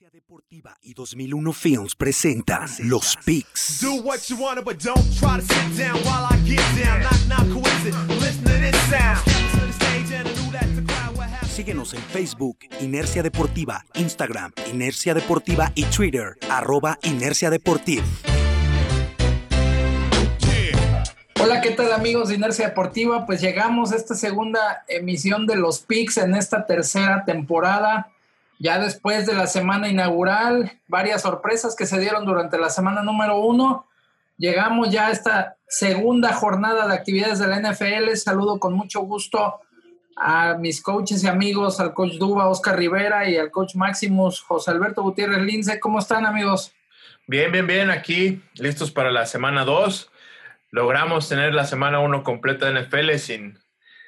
Inercia Deportiva y 2001 Films presenta Los Picks. Do what you wanna, but don't try to sit down while I get down. Knock, knock, coincidence. Listen to this sound. Step to the stage and I knew that the crowd would have. Síguenos en Facebook, Inercia Deportiva, Instagram, Inercia Deportiva y Twitter, arroba Inercia Deportiva. Hola, ¿qué tal amigos de Inercia Deportiva? Pues llegamos a esta segunda emisión de los Picks en esta tercera temporada. Ya después de la semana inaugural, varias sorpresas que se dieron durante la semana número uno. Llegamos ya a esta segunda jornada de actividades de la NFL. Saludo con mucho gusto a mis coaches y amigos, al coach Duba, Oscar Rivera y al coach Maximus, José Alberto Gutiérrez Lince. ¿Cómo están amigos? Bien, bien, bien, aquí listos para la semana 2. Logramos tener la semana 1 completa de NFL sin,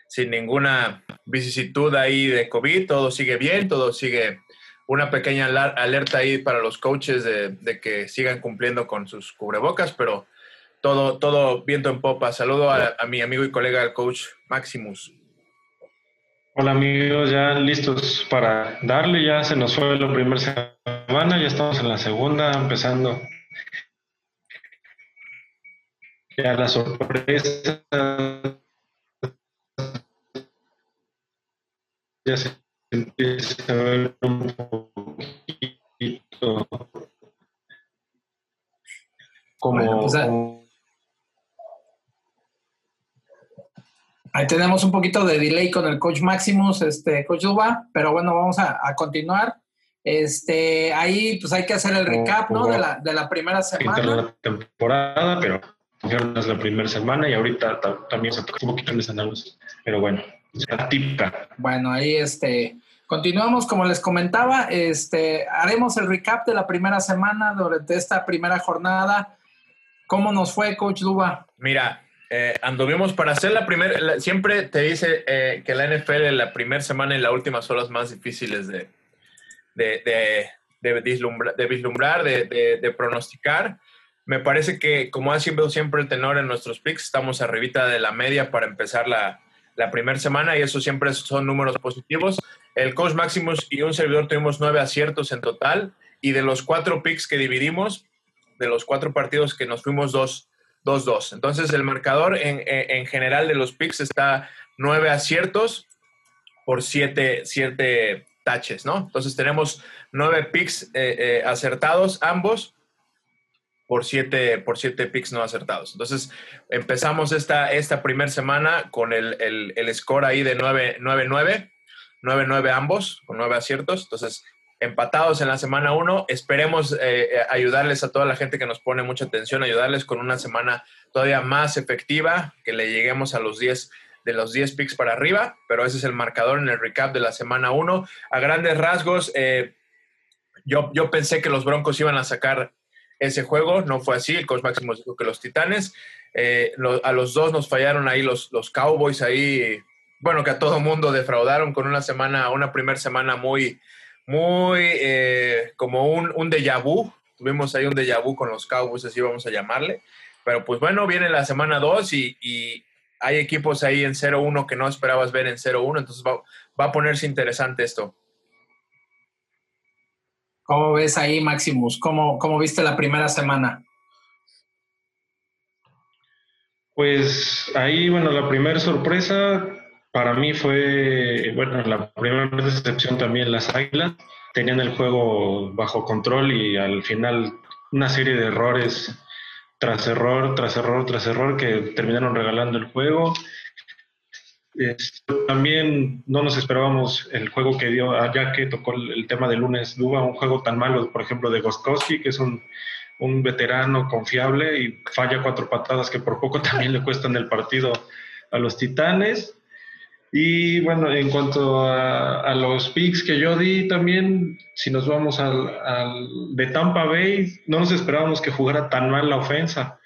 sin ninguna vicisitud ahí de COVID. Todo sigue bien, todo sigue una pequeña alerta ahí para los coaches de, de que sigan cumpliendo con sus cubrebocas, pero todo, todo viento en popa. Saludo a, a mi amigo y colega, el coach Maximus. Hola amigos, ya listos para darle, ya se nos fue la primera semana, ya estamos en la segunda, empezando ya la sorpresa, ya se empieza a ver un poquito como, Bueno, pues, ah, Ahí tenemos un poquito de delay con el coach Maximus, este coach Duba, pero bueno, vamos a, a continuar. Este, ahí pues hay que hacer el recap, ¿no? De la, de la primera semana. la temporada, pero es la primera semana y ahorita ta- también se toca un poquito en análisis. Pero bueno, la típica. Bueno, ahí este, continuamos, como les comentaba, este, haremos el recap de la primera semana durante esta primera jornada. ¿Cómo nos fue, coach Duba? Mira, eh, anduvimos para hacer la primera, siempre te dice eh, que la NFL la primera semana y la última son las más difíciles de, de, de, de vislumbra- de vislumbrar, de, de- de pronosticar. Me parece que, como ha sido siempre el tenor en nuestros picks, estamos arribita de la media para empezar la, la primera semana y eso siempre son números positivos. El coach Maximus y un servidor tuvimos nueve aciertos en total y de los cuatro picks que dividimos, de los cuatro partidos que nos fuimos dos, 2-2. Entonces, el marcador en, en- en general de los picks está 9 aciertos por 7 siete taches, ¿no? Entonces, tenemos 9 picks eh, eh, acertados ambos por 7 por siete picks no acertados. Entonces, empezamos esta, esta primera semana con el, el, el score ahí de 9-9, 9-9 ambos, con 9 aciertos. Entonces, empatados en la semana 1. Esperemos eh, eh, ayudarles a toda la gente que nos pone mucha atención, ayudarles con una semana todavía más efectiva, que le lleguemos a los 10 de los 10 picks para arriba, pero ese es el marcador en el recap de la semana 1. A grandes rasgos, eh, yo, yo pensé que los Broncos iban a sacar ese juego, no fue así, el coach Máximo dijo que los Titanes, eh, a los dos nos fallaron ahí los, los Cowboys ahí, bueno, que a todo mundo defraudaron con una semana, una primera semana muy, muy eh, como un, un déjà vu. Tuvimos ahí un déjà vu con los Cowboys, así vamos a llamarle. Pero pues bueno, viene la semana 2 y, y hay equipos ahí en 0-1 que no esperabas ver en 0-1, entonces va, va a ponerse interesante esto. ¿Cómo ves ahí, Maximus? ¿Cómo, cómo viste la primera semana? Pues ahí, bueno, la primera sorpresa para mí fue, bueno, la primera decepción también las Águilas. Tenían el juego bajo control y al final una serie de errores tras error, tras error, tras error que terminaron regalando el juego. Este, también no nos esperábamos el juego que dio, ah, ya que tocó el, tema de lunes, Duba, un juego tan malo, por ejemplo, de Goskowski, que es un, un veterano confiable y falla cuatro patadas que por poco también le cuestan el partido a los Titanes. Y bueno, en cuanto a, a los picks que yo di también, si nos vamos al de Tampa Bay, no nos esperábamos que jugara tan mal la ofensa.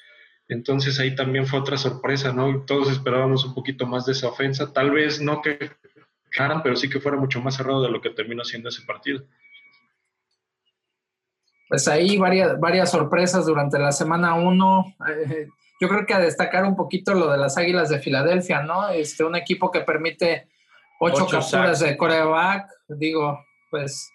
Entonces ahí también fue otra sorpresa, ¿no? Todos esperábamos un poquito más de esa ofensa. Tal vez no que ganaran, pero sí que fuera mucho más cerrado de lo que terminó siendo ese partido. Pues ahí varias, varias sorpresas durante la semana 1. Eh, yo creo que a destacar un poquito lo de las Águilas de Filadelfia, ¿no? Este, un equipo que permite ocho, Ocho capturas sacks. de coreback. Digo, pues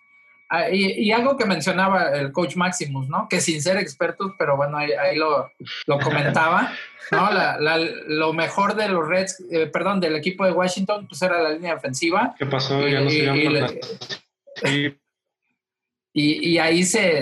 y, y algo que mencionaba el coach Maximus, ¿no? Que sin ser expertos, pero bueno, ahí, ahí lo, lo comentaba, ¿no? La- la- lo mejor de los Reds, eh, perdón, del equipo de Washington, pues era la línea ofensiva. ¿Qué pasó? Y- Ya no se y- y las- ahí se,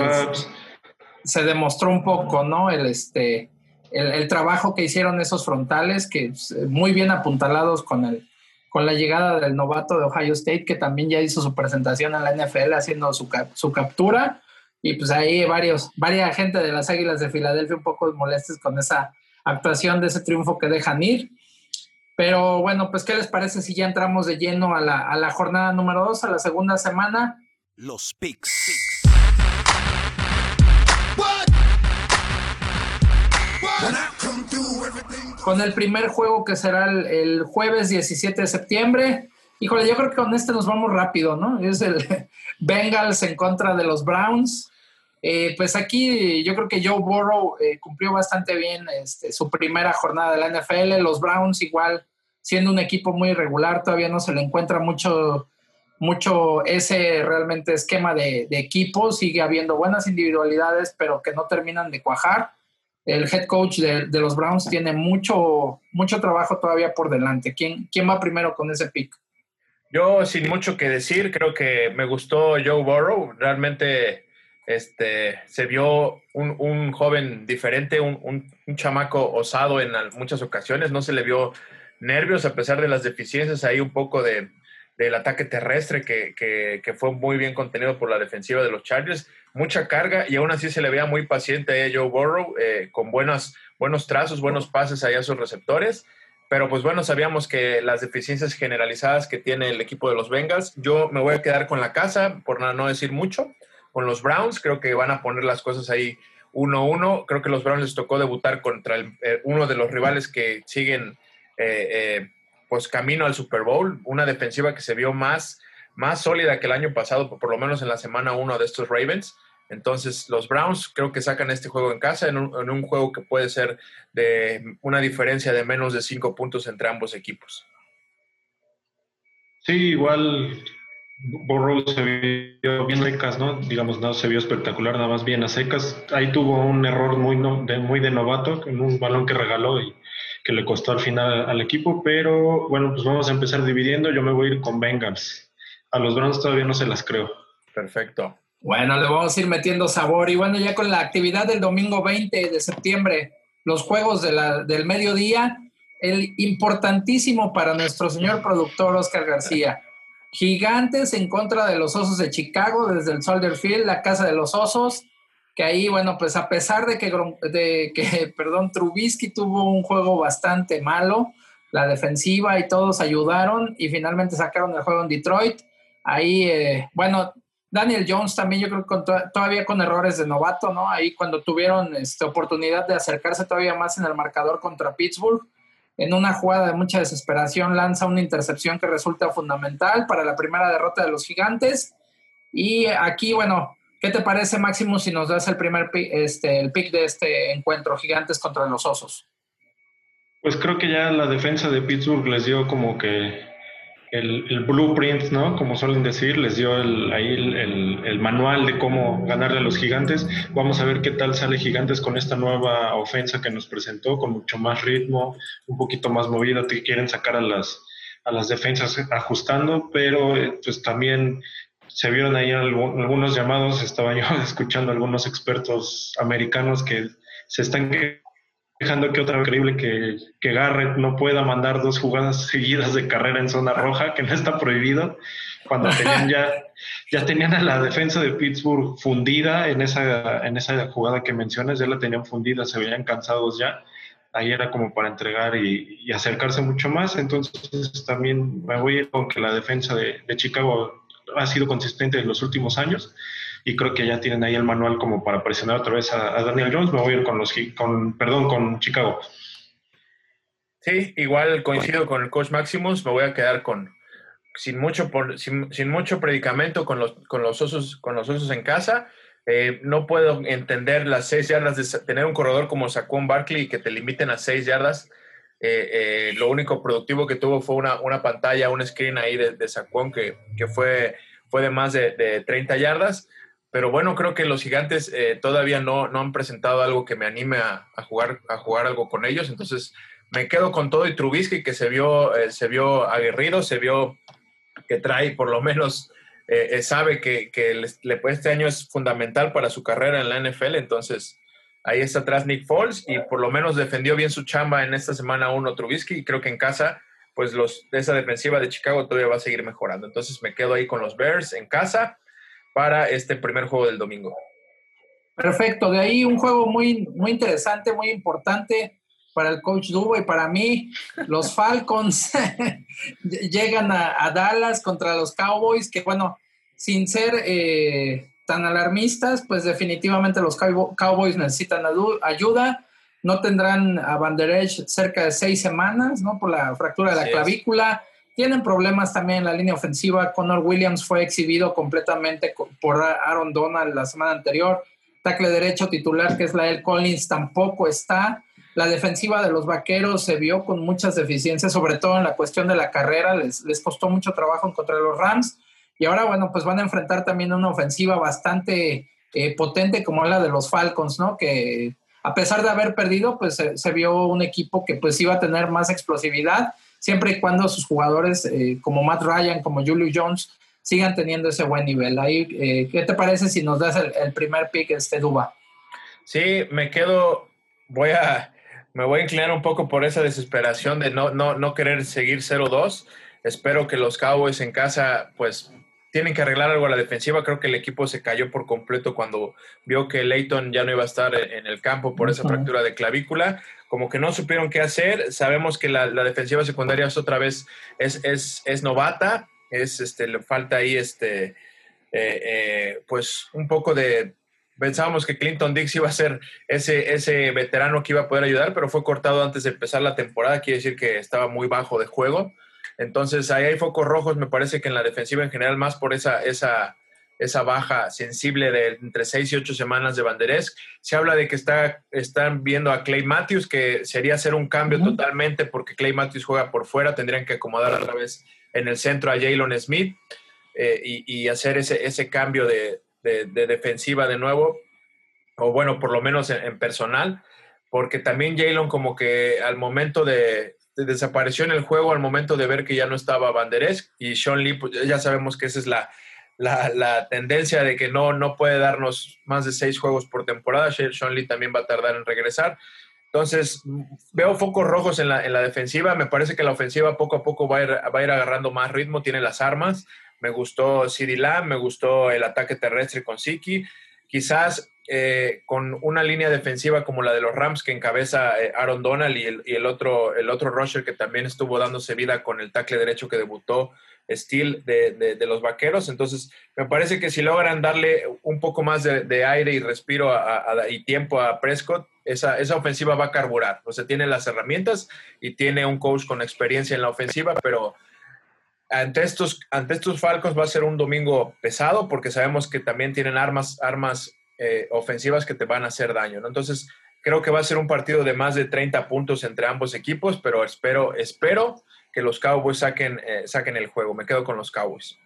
se demostró un poco, ¿no? El, este, el, el trabajo que hicieron esos frontales, que pues, muy bien apuntalados con, el, con la llegada del novato de Ohio State, que también ya hizo su presentación en la NFL haciendo su, su captura. Y pues ahí varios, varias gente de las Águilas de Filadelfia un poco molestes con esa actuación de ese triunfo que dejan ir. Pero bueno, pues ¿qué les parece si ya entramos de lleno a la, a la jornada número dos, a la segunda semana? Los picks. Con el primer juego que será el, el jueves 17 de septiembre. Híjole, yo creo que con este nos vamos rápido, ¿no? Es el Bengals en contra de los Browns. Eh, pues aquí yo creo que Joe Burrow eh, cumplió bastante bien este, su primera jornada de la NFL. Los Browns igual, siendo un equipo muy irregular, todavía no se le encuentra mucho, mucho ese realmente esquema de, de equipo. Sigue habiendo buenas individualidades, pero que no terminan de cuajar el head coach de, los Browns tiene mucho, mucho trabajo todavía por delante. ¿Quién, ¿Quién va primero con ese pick? Yo, sin mucho que decir, creo que me gustó Joe Burrow. Realmente este, se vio un, un joven diferente, un, un, un, chamaco osado en muchas ocasiones. No se le vio nervios a pesar de las deficiencias ahí un poco de, del ataque terrestre que, que, fue muy bien contenido por la defensiva de los Chargers. Mucha carga y aún así se le veía muy paciente a Joe Burrow eh, con buenas, buenos trazos, buenos pases allá a sus receptores. Pero pues bueno, sabíamos que las deficiencias generalizadas que tiene el equipo de los Bengals, yo me voy a quedar con la casa, por no decir mucho, con los Browns, creo que van a poner las cosas ahí 1-1, creo que los Browns les tocó debutar contra eh, uno de los rivales que siguen eh, pues camino al Super Bowl, una defensiva que se vio más, más sólida que el año pasado, por lo menos en la semana 1 de estos Ravens. Entonces, los Browns creo que sacan este juego en casa, en un, juego que puede ser de una diferencia de menos de cinco puntos entre ambos equipos. Sí, igual Burrow se vio bien secas, ¿no? Digamos, no se vio espectacular, nada más bien a secas. Ahí tuvo un error muy, no, de, muy de novato, en un balón que regaló y que le costó al final al equipo, pero bueno, pues vamos a empezar dividiendo. Yo me voy a ir con Bengals. A los Browns todavía no se las creo. Perfecto. Bueno, le vamos a ir metiendo sabor. Y bueno, ya con la actividad del domingo 20 de septiembre, los juegos de la, del mediodía, el importantísimo para nuestro señor productor Oscar García. Gigantes en contra de los Osos de Chicago desde el Soldier Field, la casa de los Osos, que ahí, bueno, pues a pesar de que, de que perdón, Trubisky tuvo un juego bastante malo, la defensiva y todos ayudaron y finalmente sacaron el juego en Detroit. Ahí, eh, bueno, Daniel Jones también yo creo que todavía con errores de novato, ¿no? Ahí cuando tuvieron este, oportunidad de acercarse todavía más en el marcador contra Pittsburgh, en una jugada de mucha desesperación lanza una intercepción que resulta fundamental para la primera derrota de los gigantes. Y aquí, bueno, ¿qué te parece Máximo si nos das el primer pick, este, el pick de este encuentro, gigantes contra los osos? Pues creo que ya la defensa de Pittsburgh les dio como que el, el, blueprint, ¿no? Como suelen decir, les dio el, ahí el, el, manual de cómo ganarle a los gigantes. Vamos a ver qué tal sale Gigantes con esta nueva ofensa que nos presentó, con mucho más ritmo, un poquito más movida, que quieren sacar a las, a las defensas ajustando, pero pues también se vieron ahí algunos llamados, estaba yo escuchando a algunos expertos americanos que se están dejando que otra vez increíble que, que Garrett no pueda mandar dos jugadas seguidas de carrera en zona roja, que no está prohibido, cuando tenían ya, ya tenían a la defensa de Pittsburgh fundida en esa, en esa jugada que mencionas, ya la tenían fundida, se veían cansados ya. Ahí era como para entregar y, y acercarse mucho más. Entonces también me voy a ir con que la defensa de, de Chicago ha sido consistente en los últimos años y creo que ya tienen ahí el manual como para presionar otra vez a, a Daniel Jones. Me voy a ir con los con perdón con Chicago. Sí, igual coincido con el coach Maximus, me voy a quedar con sin mucho por, sin, sin, mucho predicamento con los con los osos con los osos en casa. Eh, no puedo entender las seis yardas de tener un corredor como Saquon Barkley y que te limiten a seis yardas. Eh, eh, lo único productivo que tuvo fue una, una pantalla, un screen ahí de, de Saquon que, que fue fue de más de, de 30 yardas. Pero bueno, creo que los gigantes eh, todavía no, no han presentado algo que me anime a, jugar, a jugar algo con ellos. Entonces me quedo con todo y Trubisky que se vio, se vio aguerrido, se vio que trae por lo menos, sabe que, que le, este año es fundamental para su carrera en la NFL. Entonces ahí está atrás Nick Foles y por lo menos defendió bien su chamba en esta semana uno Trubisky y creo que en casa pues los, esa defensiva de Chicago todavía va a seguir mejorando. Entonces me quedo ahí con los Bears en casa para este primer juego del domingo. Perfecto, de ahí un juego muy, muy interesante, muy importante para el coach Dubo y para mí. Los Falcons llegan a, a, Dallas contra los Cowboys, que bueno, sin ser eh, tan alarmistas, pues definitivamente los Cowboys necesitan ayuda. No tendrán a Van Der Esch cerca de seis semanas, ¿no? Por la fractura de la clavícula. Es. Tienen problemas también en la línea ofensiva. Connor Williams fue exhibido completamente por Aaron Donald la semana anterior. Tackle derecho titular, que es la El Collins, tampoco está. La defensiva de los vaqueros se vio con muchas deficiencias, sobre todo en la cuestión de la carrera. Les, les costó mucho trabajo contra los Rams. Y ahora, bueno, pues van a enfrentar también una ofensiva bastante eh, potente como la de los Falcons, ¿no? Que a pesar de haber perdido, pues se, vio un equipo que pues iba a tener más explosividad siempre y cuando sus jugadores eh, como Matt Ryan, como Julio Jones, sigan teniendo ese buen nivel. Ahí, eh, ¿Qué te parece si nos das el, el, primer pick, este Duba? Sí, me quedo, voy a, me voy a inclinar un poco por esa desesperación de no, no, no querer seguir 0-2. Espero que los Cowboys en casa, pues, tienen que arreglar algo a la defensiva. Creo que el equipo se cayó por completo cuando vio que Leighton ya no iba a estar en el campo por esa fractura de clavícula como que no supieron qué hacer. Sabemos que la, la defensiva secundaria es otra vez, es, es, es, novata, es, este, le falta ahí, este, eh, eh, pues, un poco de... Pensábamos que Clinton Dix iba a ser ese, ese veterano que iba a poder ayudar, pero fue cortado antes de empezar la temporada, quiere decir que estaba muy bajo de juego. Entonces, ahí hay focos rojos, me parece que en la defensiva en general, más por esa, esa, esa baja sensible de entre seis y ocho semanas de Banderes. Se habla de que está, están viendo a Clay Matthews, que sería hacer un cambio uh -huh. totalmente porque Clay Matthews juega por fuera, tendrían que acomodar otra vez en el centro a Jalen Smith eh, y, y, hacer ese, ese cambio de, de, de, defensiva de nuevo, o bueno, por lo menos en, en personal, porque también Jalen como que al momento de, desapareció en el juego, al momento de ver que ya no estaba Banderes y Sean Lee, pues ya sabemos que esa es la la, tendencia de que no, no puede darnos más de seis juegos por temporada. Sean Lee también va a tardar en regresar. Entonces, veo focos rojos en la, en la defensiva. Me parece que la ofensiva poco a poco va a ir, va a ir agarrando más ritmo, tiene las armas. Me gustó Lamb, me gustó el ataque terrestre con Siki. Quizás eh, con una línea defensiva como la de los Rams que encabeza eh, Aaron Donald y, el, otro, el otro rusher que también estuvo dándose vida con el tackle derecho que debutó Steel de, los vaqueros. Entonces, me parece que si logran darle un poco más de, aire y respiro y tiempo a Prescott, esa, esa, ofensiva va a carburar. O sea, tiene las herramientas y tiene un coach con experiencia en la ofensiva, pero ante estos, ante estos Falcons va a ser un domingo pesado porque sabemos que también tienen armas, armas eh, ofensivas que te van a hacer daño. Entonces, creo que va a ser un partido de más de 30 puntos entre ambos equipos, pero espero, espero que los Cowboys saquen, eh, saquen el juego. Me quedo con los Cowboys.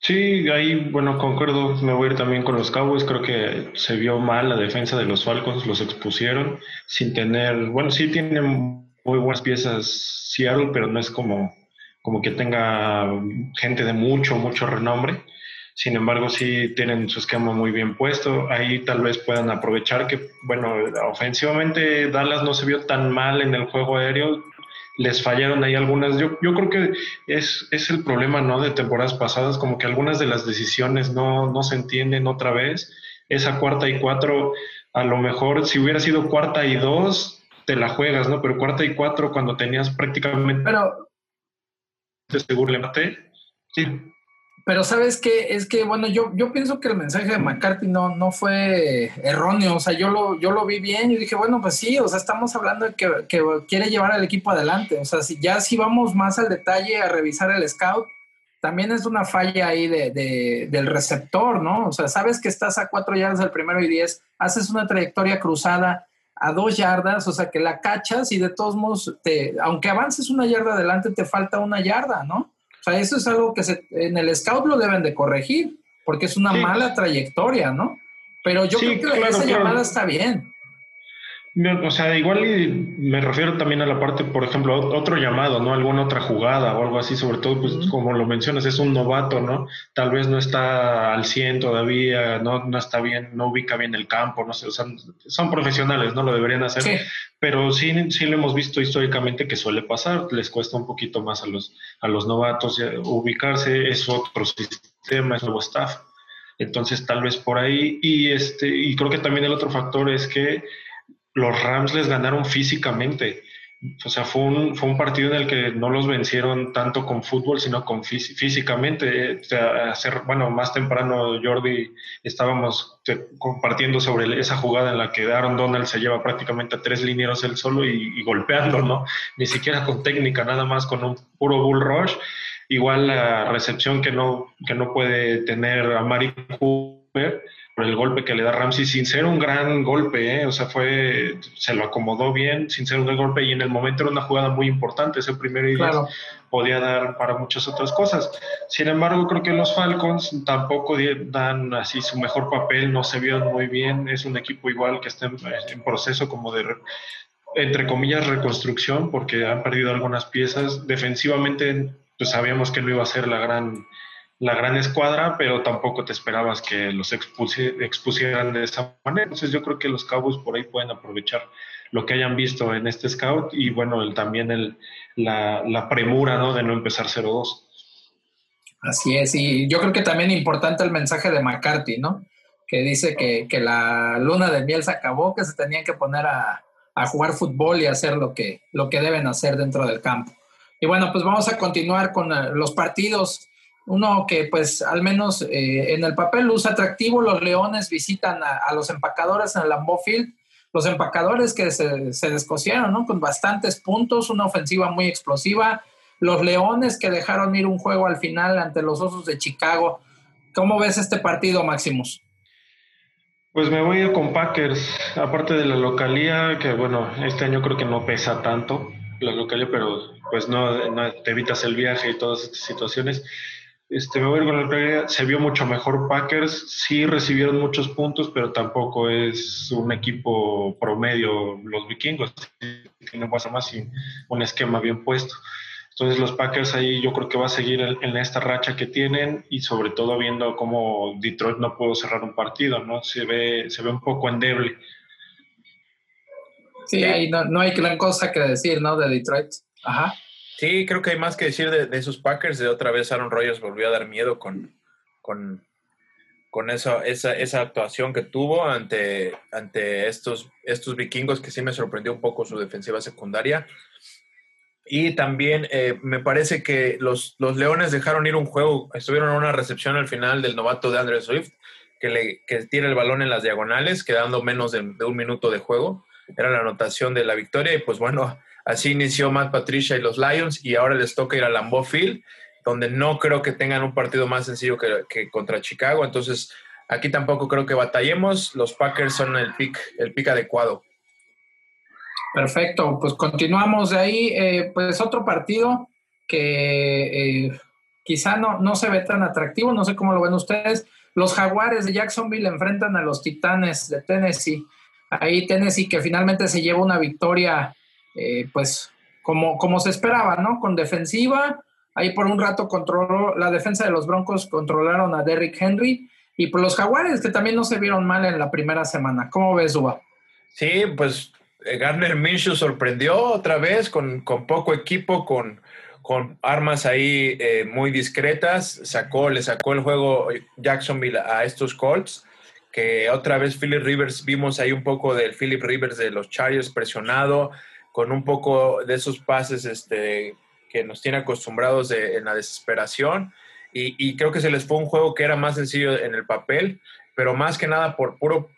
Sí, ahí, bueno, concuerdo, me voy a ir también con los Cowboys. Creo que se vio mal la defensa de los Falcons, los expusieron sin tener, bueno, sí tienen muy buenas piezas Seattle, pero no es como, como que tenga gente de mucho, mucho renombre. Sin embargo, sí tienen su esquema muy bien puesto. Ahí tal vez puedan aprovechar que, bueno, ofensivamente Dallas no se vio tan mal en el juego aéreo. Les fallaron ahí algunas. Yo, yo creo que es, es el problema, ¿no? De temporadas pasadas, como que algunas de las decisiones no, no se entienden otra vez. Esa cuarta y cuatro, a lo mejor si hubiera sido cuarta y dos, te la juegas, ¿no? Pero cuarta y cuatro, cuando tenías prácticamente. Pero. seguro le maté. Sí. Pero sabes qué, es que, bueno, yo, yo pienso que el mensaje de McCarthy no, no fue erróneo, o sea, yo lo, yo lo vi bien y dije, bueno, pues sí, o sea, estamos hablando de que, que quiere llevar al equipo adelante, o sea, si ya si vamos más al detalle a revisar el scout, también es una falla ahí de, de, del receptor, ¿no? O sea, sabes que estás a cuatro yardas del primero y diez, haces una trayectoria cruzada a dos yardas, o sea, que la cachas y de todos modos, te, aunque avances una yarda adelante, te falta una yarda, ¿no? O sea, eso es algo que se, en el scout lo deben de corregir, porque es una Sí. mala trayectoria, ¿no? Pero yo Sí, creo que claro, esa claro. llamada está bien. O sea, igual y me refiero también a la parte, por ejemplo, ot- otro llamado, ¿no? Alguna otra jugada o algo así, sobre todo, pues como lo mencionas, es un novato, ¿no? Tal vez no está al 100 todavía, no, no está bien, no ubica bien el campo, no sé, o sea, son profesionales, ¿no? Lo deberían hacer. Sí, Pero sí, sí lo hemos visto históricamente que suele pasar, les cuesta un poquito más a los, a los novatos eh, ubicarse, es otro sistema, es nuevo staff. Entonces, tal vez por ahí. Y, este, y creo que también el otro factor es que los Rams les ganaron físicamente. O sea, fue un, fue un partido en el que no los vencieron tanto con fútbol, sino con fí- físicamente. O sea, hacer, bueno, más temprano, Jordi, estábamos compartiendo sobre esa jugada en la que Aaron Donald se lleva prácticamente a tres linieros él solo y, y golpeando, ¿no? Ni siquiera con técnica, nada más con un puro bull rush. Igual la recepción que no, que no puede tener a Mari Cooper por el golpe que le da Ramsey sin ser un gran golpe, ¿eh? o sea, fue, se lo acomodó bien sin ser un gran golpe y en el momento era una jugada muy importante, ese primero y claro. podía dar para muchas otras cosas. Sin embargo, creo que los Falcons tampoco dan así su mejor papel, no se vieron muy bien, es un equipo igual que está en, en proceso como de, re- entre comillas, reconstrucción, porque han perdido algunas piezas. Defensivamente, pues sabíamos que no iba a ser la gran la gran escuadra, pero tampoco te esperabas que los expusi- expusieran de esa manera. Entonces yo creo que los Cowboys por ahí pueden aprovechar lo que hayan visto en este scout y bueno, el, también el, la, la premura ¿no? de no empezar 0-2. Así es, y yo creo que también importante el mensaje de McCarthy, ¿no? Que dice que, que la luna de miel se acabó, que se tenían que poner a, a jugar fútbol y hacer lo que, lo que deben hacer dentro del campo. Y bueno, pues vamos a continuar con eh, los partidos. Uno que pues al menos eh, en el papel luce atractivo, los Leones visitan a, los empacadores en el Lambeau Field. Los empacadores que se, se descosieron, ¿no? Con bastantes puntos, una ofensiva muy explosiva. Los Leones que dejaron ir un juego al final ante los Osos de Chicago. ¿Cómo ves este partido, Maximus? Pues me voy con Packers, aparte de la localía, que bueno, este año creo que no pesa tanto la localía, pero pues no, no te evitas el viaje y todas estas situaciones. Este, me voy a ir con la. Se vio mucho mejor Packers. Sí recibieron muchos puntos, pero tampoco es un equipo promedio los vikingos. Tienen más más y un esquema bien puesto. Entonces los Packers ahí yo creo que va a seguir en esta racha que tienen y sobre todo viendo cómo Detroit no pudo cerrar un partido, ¿no? Se ve, se ve un poco endeble. Sí, ahí no, no hay gran cosa que decir, ¿no? De Detroit. Ajá. Sí, creo que hay más que decir de, de esos Packers. De otra vez Aaron Rodgers volvió a dar miedo con, con, con esa, esa, esa actuación que tuvo ante, ante estos, estos vikingos, que sí me sorprendió un poco su defensiva secundaria. Y también eh, me parece que los, los Leones dejaron ir un juego, estuvieron en una recepción al final del novato de Andrew Swift, que, le, que tiene el balón en las diagonales, quedando menos de, de un minuto de juego. Era la anotación de la victoria y pues bueno, Así inició Matt Patricia y los Lions y ahora les toca ir a Lambeau Field, donde no creo que tengan un partido más sencillo que, que, contra Chicago. Entonces, aquí tampoco creo que batallemos. Los Packers son el pick, el pick adecuado. Perfecto, pues continuamos de ahí. Eh, pues otro partido que eh, quizá no, no se ve tan atractivo, no sé cómo lo ven ustedes. Los Jaguares de Jacksonville enfrentan a los Titanes de Tennessee. Ahí Tennessee que finalmente se lleva una victoria eh, pues como, como se esperaba, ¿no? Con defensiva, ahí por un rato controló, la defensa de los Broncos controlaron a Derrick Henry y por los Jaguares que también no se vieron mal en la primera semana. ¿Cómo ves, Uba? Sí, pues eh, Garner Minshew sorprendió otra vez con, con poco equipo, con, con armas ahí eh, muy discretas, sacó, le sacó el juego Jacksonville a estos Colts que otra vez Philip Rivers, vimos ahí un poco del Philip Rivers de los Chargers presionado, con un poco de esos pases este, que nos tiene acostumbrados en la desesperación. Y, creo que se les fue un juego que era más sencillo en el papel, pero más que nada por puro,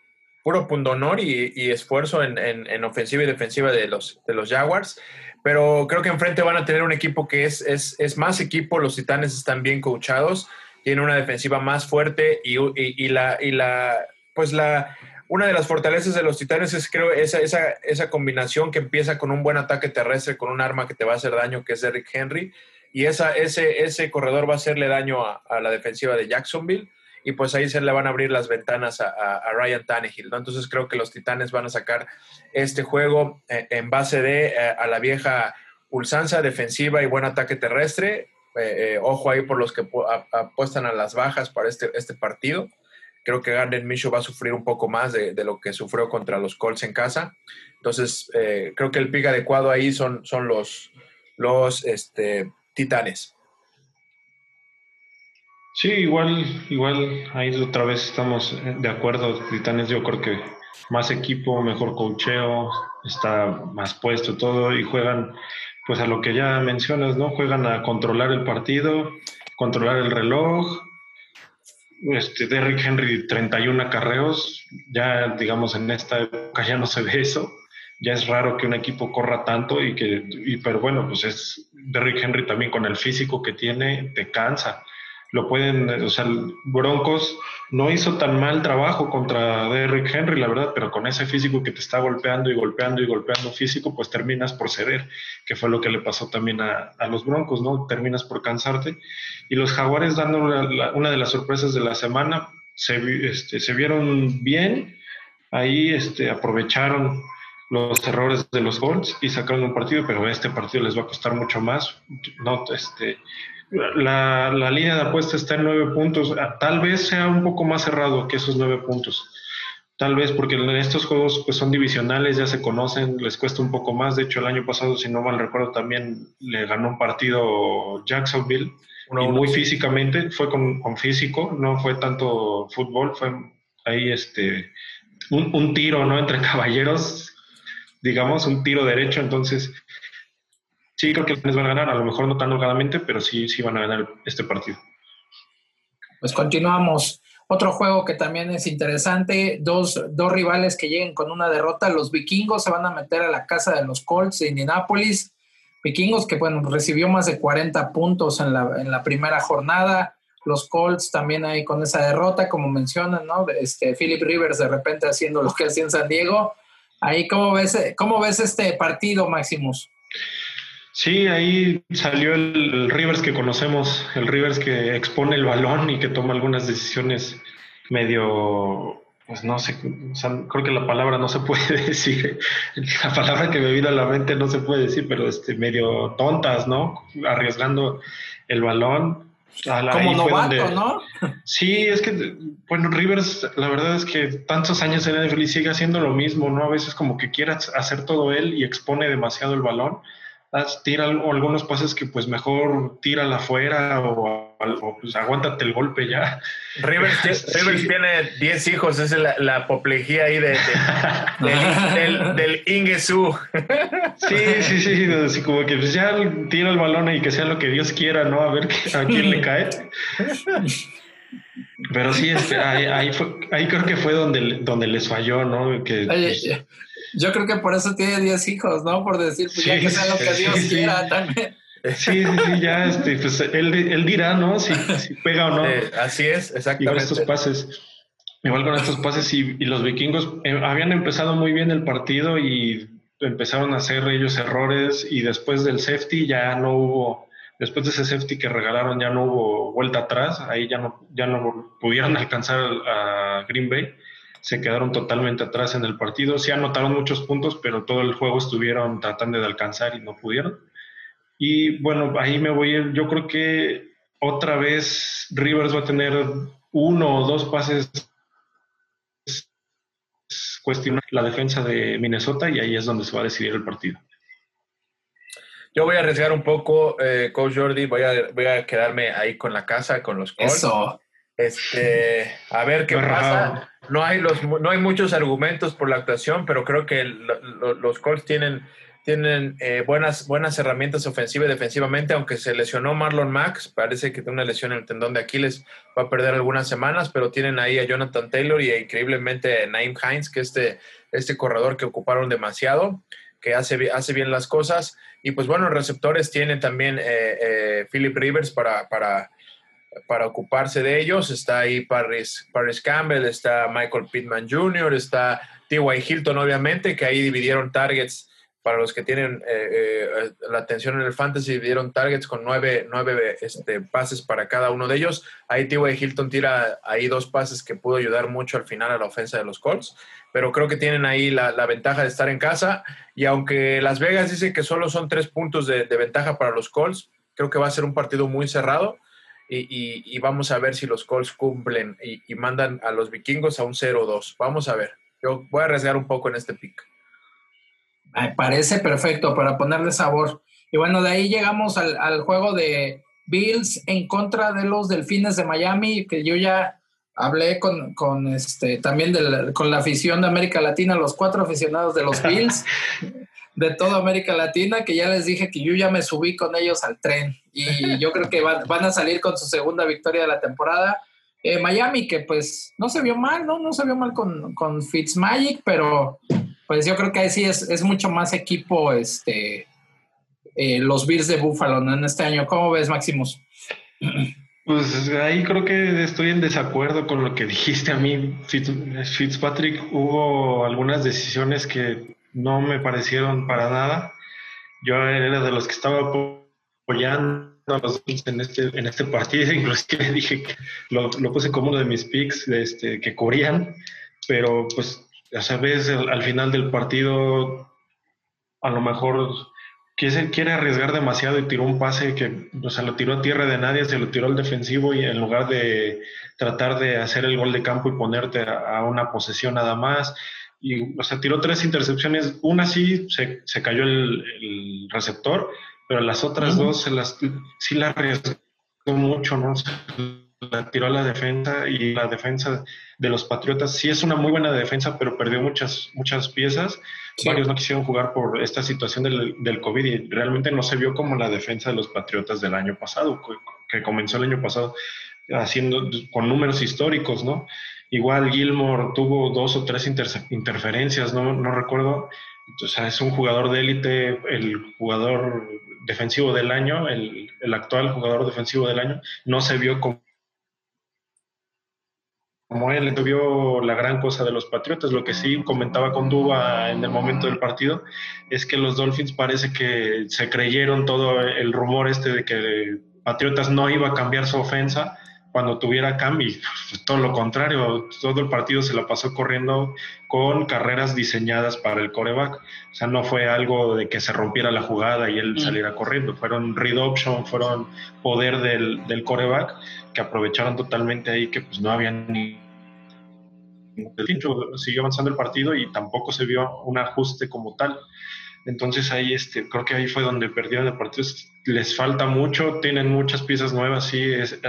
puro pundonor y, esfuerzo en, en, en, ofensiva y defensiva de los, de los Jaguars. Pero creo que enfrente van a tener un equipo que es, es, es más equipo, los Titanes están bien coachados, tienen una defensiva más fuerte y, y la, pues la, una de las fortalezas de los Titanes es, creo, esa, esa, esa combinación que empieza con un buen ataque terrestre, con un arma que te va a hacer daño, que es Derrick Henry, y esa, ese, ese corredor va a hacerle daño a, la defensiva de Jacksonville y pues ahí se le van a abrir las ventanas a, Ryan Tannehill. Entonces creo que los Titanes van a sacar este juego eh, en base de eh, a la vieja pulsanza defensiva y buen ataque terrestre. Eh, ojo ahí por los que apuestan a las bajas para este, este partido. Creo que Garden Minshew va a sufrir un poco más de, lo que sufrió contra los Colts en casa. Entonces, eh, creo que el pick adecuado ahí son, son los, los este, Titanes. Sí, igual, igual, ahí otra vez estamos de acuerdo. Titanes, yo creo que más equipo, mejor cocheo, está más puesto todo y juegan, pues a lo que ya mencionas, ¿no? Juegan a controlar el partido, controlar el reloj. Este, Derrick Henry, 31 acarreos, ya digamos en esta época ya no se ve eso. Ya es raro que un equipo corra tanto y que, y, pero bueno, pues es Derrick Henry también con el físico que tiene, te cansa lo pueden, o sea, Broncos no hizo tan mal trabajo contra Derrick Henry, la verdad, pero con ese físico que te está golpeando y golpeando y golpeando físico, pues terminas por ceder, que fue lo que le pasó también a, a los Broncos, ¿no? Terminas por cansarte. Y los Jaguares, dando una, de las sorpresas de la semana, se, este, se vieron bien, ahí este, aprovecharon los errores de los Colts y sacaron un partido, pero este partido les va a costar mucho más. No, este, la, la línea de apuesta está en nueve puntos. Ah, Tal vez sea un poco más cerrado que esos nueve puntos. Tal vez porque en estos juegos pues son divisionales, ya se conocen, les cuesta un poco más. De hecho, el año pasado, si no mal recuerdo, también le ganó un partido Jacksonville Uno y uno. muy físicamente, fue con, con físico, no fue tanto fútbol, fue ahí este un, un tiro, ¿no? Entre caballeros, digamos, un tiro derecho. Entonces, sí creo que les van a ganar, a lo mejor no tan holgadamente, pero sí, sí van a ganar este partido. Pues continuamos. Otro juego que también es interesante, dos, dos rivales que lleguen con una derrota, los vikingos se van a meter a la casa de los Colts de Indianapolis, vikingos que bueno, recibió más de 40 puntos en la, en la primera jornada, los Colts también ahí con esa derrota, como mencionan, ¿no? Este, Philip Rivers de repente haciendo lo que hacía en San Diego. Ahí, ¿cómo ves, cómo ves este partido, Maximus? Sí, ahí salió el, el Rivers que conocemos, el Rivers que expone el balón y que toma algunas decisiones medio, pues no sé, o sea, creo que la palabra no se puede decir, la palabra que me vino a la mente no se puede decir, pero este, medio tontas, ¿no? Arriesgando el balón. A la- Como novato, donde- ¿no? Sí, es que, bueno, Rivers, la verdad es que tantos años en NFL y sigue haciendo lo mismo, ¿no? A veces como que quiere hacer todo él y expone demasiado el balón. Haz- Tira algunos pases que pues mejor tírala afuera o, o, pues aguántate el golpe ya. Rivers, Sí. Rivers tiene 10 hijos, esa es la, la apoplejía ahí de, de- del, del, del Ingesu. Sí, sí, sí, así como que pues ya tira el balón y que sea lo que Dios quiera, ¿no? A ver qué- a quién le cae. Pero sí, este, ahí, ahí, fue- ahí creo que fue donde, donde les falló, ¿no? Que, Oye, pues, yo creo que por eso tiene 10 hijos, ¿no? Por decir, pues ya que sea lo que sí, Dios sí. quiera también. Sí, sí, sí, ya, este, pues él, él dirá, ¿no? Si, si pega o no. Eh, así es, Igual estos exactamente. pases. Igual con estos pases y, y los vikingos eh, habían empezado muy bien el partido y empezaron a hacer ellos errores y después del safety ya no hubo, después de ese safety que regalaron ya no hubo vuelta atrás, ahí ya no, ya no pudieron alcanzar a Green Bay, se quedaron totalmente atrás en el partido, sí anotaron muchos puntos, pero todo el juego estuvieron tratando de alcanzar y no pudieron. Y bueno, ahí me voy, a ir. yo creo que otra vez Rivers va a tener uno o dos pases cuestionar la defensa de Minnesota y ahí es donde se va a decidir el partido. Yo voy a arriesgar un poco, eh, Coach Jordi, voy a, voy a quedarme ahí con la casa, con los Colts. Eso. Este, a ver qué Qué pasa. No hay, los, no hay muchos argumentos por la actuación, pero creo que los Colts tienen, tienen eh, buenas, buenas herramientas ofensiva y defensivamente, aunque se lesionó Marlon Max, parece que tiene una lesión en el tendón de Aquiles, va a perder algunas semanas, pero tienen ahí a Jonathan Taylor y increíblemente a Naim Hines, que este, este corredor que ocuparon demasiado, que hace, hace bien las cosas. Y pues bueno, receptores tienen también eh, eh, Philip Rivers para, para, para ocuparse de ellos. Está ahí Paris, Paris Campbell, está Michael Pittman Jr., está T.Y. Hilton, obviamente, que ahí dividieron targets para los que tienen eh, eh, la atención en el fantasy, dieron targets con nueve, nueve este, pases para cada uno de ellos. Ahí T.Y. Hilton tira ahí dos pases que pudo ayudar mucho al final a la ofensa de los Colts, pero creo que tienen ahí la, la ventaja de estar en casa. Y aunque Las Vegas dice que solo son tres puntos de, de ventaja para los Colts, creo que va a ser un partido muy cerrado. Y, y, y vamos a ver si los Colts cumplen y, y mandan a los vikingos a un 0-2. Vamos a ver. Yo voy a arriesgar un poco en este pick. Parece perfecto para ponerle sabor. Y bueno, de ahí llegamos al, al, juego de Bills en contra de los Delfines de Miami, que yo ya hablé con, con este, también de la, con la afición de América Latina, los cuatro aficionados de los Bills de toda América Latina, que ya les dije que yo ya me subí con ellos al tren y yo creo que van, a salir con su segunda victoria de la temporada. Eh, Miami, que pues no se vio mal, ¿no? No se vio mal con, con Fitzmagic, pero pues yo creo que ahí sí es, es mucho más equipo este, eh, los Bills de Buffalo ¿no? en este año. ¿Cómo ves, Maximus? Pues ahí creo que estoy en desacuerdo con lo que dijiste a mí. Fitz, Fitzpatrick hubo algunas decisiones que no me parecieron para nada. Yo era de los que estaba apoyando a los en este, en este partido, inclusive dije que lo, lo puse como uno de mis picks este, que cubrían, pero pues ya sabes, al, al final del partido a lo mejor quiere, quiere arriesgar demasiado y tiró un pase que o sea, lo tiró a tierra de nadie, se lo tiró al defensivo y en lugar de tratar de hacer el gol de campo y ponerte a, a una posesión nada más, y o sea, tiró tres intercepciones, una sí se, se cayó el, el, receptor, pero las otras dos se las, sí la arriesgó mucho, ¿no? Se la tiró a la defensa y la defensa de los Patriotas sí es una muy buena defensa, pero perdió muchas, muchas piezas. Sí. Varios no quisieron jugar por esta situación del, del, COVID y realmente no se vio como la defensa de los Patriotas del año pasado, que comenzó el año pasado haciendo con números históricos, ¿no? Igual Gilmore tuvo dos o tres inter interferencias, no, no recuerdo. O sea, es un jugador de élite, el jugador defensivo del año, el, el actual jugador defensivo del año, no se vio como él vio la gran cosa de los Patriotas. Lo que sí comentaba con Duba en el momento del partido es que los Dolphins parece que se creyeron todo el rumor este de que Patriotas no iba a cambiar su ofensa cuando tuviera cambio. Pues todo lo contrario, todo el partido se la pasó corriendo con carreras diseñadas para el coreback. O sea, no fue algo de que se rompiera la jugada y él mm. saliera corriendo. Fueron read option, fueron poder del, del coreback que aprovecharon totalmente ahí que pues no había ni siguió avanzando el partido y tampoco se vio un ajuste como tal. Entonces ahí este, creo que ahí fue donde perdieron el. Les falta mucho, tienen muchas piezas nuevas, sí,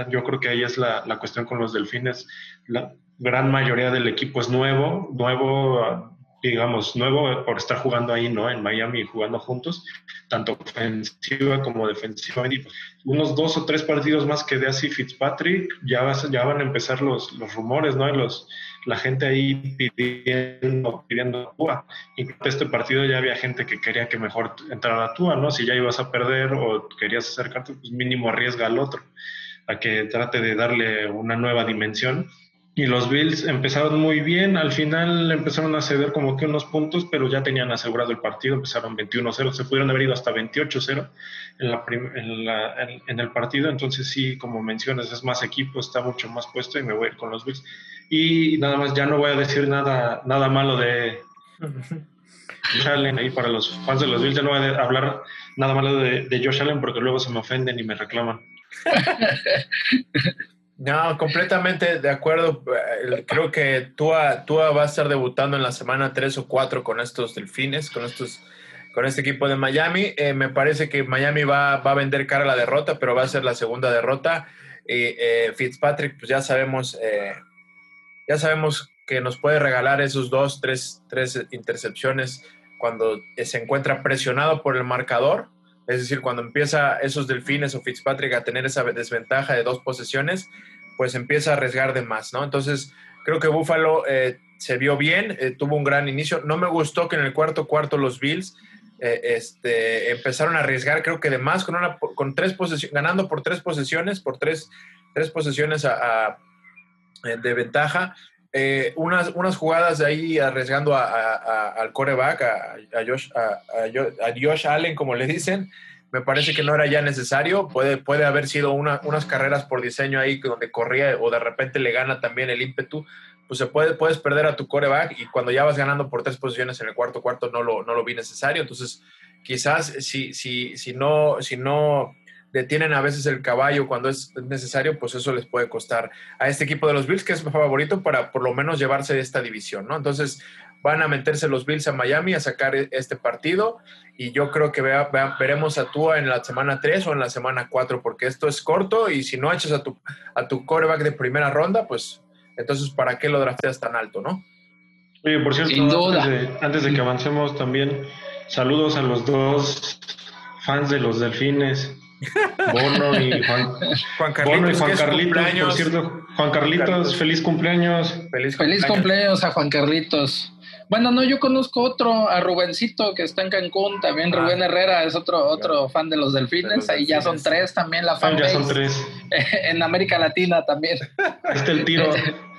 yo creo que ahí es la, la, cuestión con los delfines. La gran mayoría del equipo es nuevo, nuevo, digamos, nuevo por estar jugando ahí, ¿no? En Miami, jugando juntos, tanto ofensiva como defensiva. Unos dos o tres partidos más que de así Fitzpatrick, ya, ya van a empezar los, los rumores, ¿no? Los, la gente ahí pidiendo, pidiendo Tua. Incluso este partido ya había gente que quería que mejor entrara Tua, ¿no? Si ya ibas a perder o querías acercarte, pues mínimo arriesga al otro, a que trate de darle una nueva dimensión. Y los Bills empezaron muy bien, al final empezaron a ceder como que unos puntos, pero ya tenían asegurado el partido, empezaron 21-0, se pudieron haber ido hasta 28-0 en, la en, la, en, en, el partido, entonces sí, como mencionas, es más equipo, está mucho más puesto y me voy a ir con los Bills. Y nada más, ya no voy a decir nada, nada malo de Josh Allen ahí para los fans de los Bills, ya no voy a hablar nada malo de, de Josh Allen porque luego se me ofenden y me reclaman. No, completamente de acuerdo. Creo que Tua, Tua va a estar debutando en la semana 3 o 4 con estos delfines, con estos con este equipo de Miami. Eh, me parece que Miami va, va, a vender cara a la derrota, pero va a ser la segunda derrota. Y eh, Fitzpatrick, pues ya sabemos, eh, ya sabemos que nos puede regalar esos dos, tres, tres intercepciones cuando se encuentra presionado por el marcador es decir, cuando empieza esos delfines o Fitzpatrick a tener esa desventaja de dos posesiones, pues empieza a arriesgar de más, ¿no? Entonces, creo que Buffalo eh, se vio bien, eh, tuvo un gran inicio. No me gustó que en el cuarto cuarto los Bills eh, este, empezaron a arriesgar, creo que de más, con, una, con tres posesiones, ganando por tres posesiones, por tres, tres posesiones a, a, de ventaja. eh, unas, unas jugadas de ahí arriesgando a- a- a- al coreback, Josh, a, a Jo- a Josh Allen, como le dicen, me parece que no era ya necesario. Puede, puede haber sido una- unas carreras por diseño ahí donde corría o de repente le gana también el ímpetu. Pues se puede, puedes perder a tu coreback y cuando ya vas ganando por tres posiciones en el cuarto cuarto no lo, no lo vi necesario. Entonces, quizás si, si, si, no, si no detienen a veces el caballo cuando es necesario, pues eso les puede costar a este equipo de los Bills, que es mi favorito para por lo menos llevarse de esta división, ¿no? Entonces van a meterse los Bills a Miami a sacar e- este partido y yo creo que vea- vea- veremos a Tua en la semana 3 o en la semana 4, porque esto es corto y si no echas a tu, a tu coreback de primera ronda, pues entonces ¿para qué lo drafteas tan alto, no? Oye, por cierto, Sin duda. Antes, de, antes de que avancemos también, saludos a los dos fans de los delfines, Bono y Juan, Juan Bono y Carlitos, Juan Carlitos, por cierto. Juan Carlitos, Carlitos. feliz cumpleaños. Feliz, Feliz cumpleaños a Juan Carlitos. Bueno, no, yo conozco otro, a Rubencito, que está en Cancún, también Ah. Rubén Herrera es otro, otro fan de los delfines, De los ahí ya son tres también la Ah, fan ya son tres. en América Latina también. Ahí está el tiro.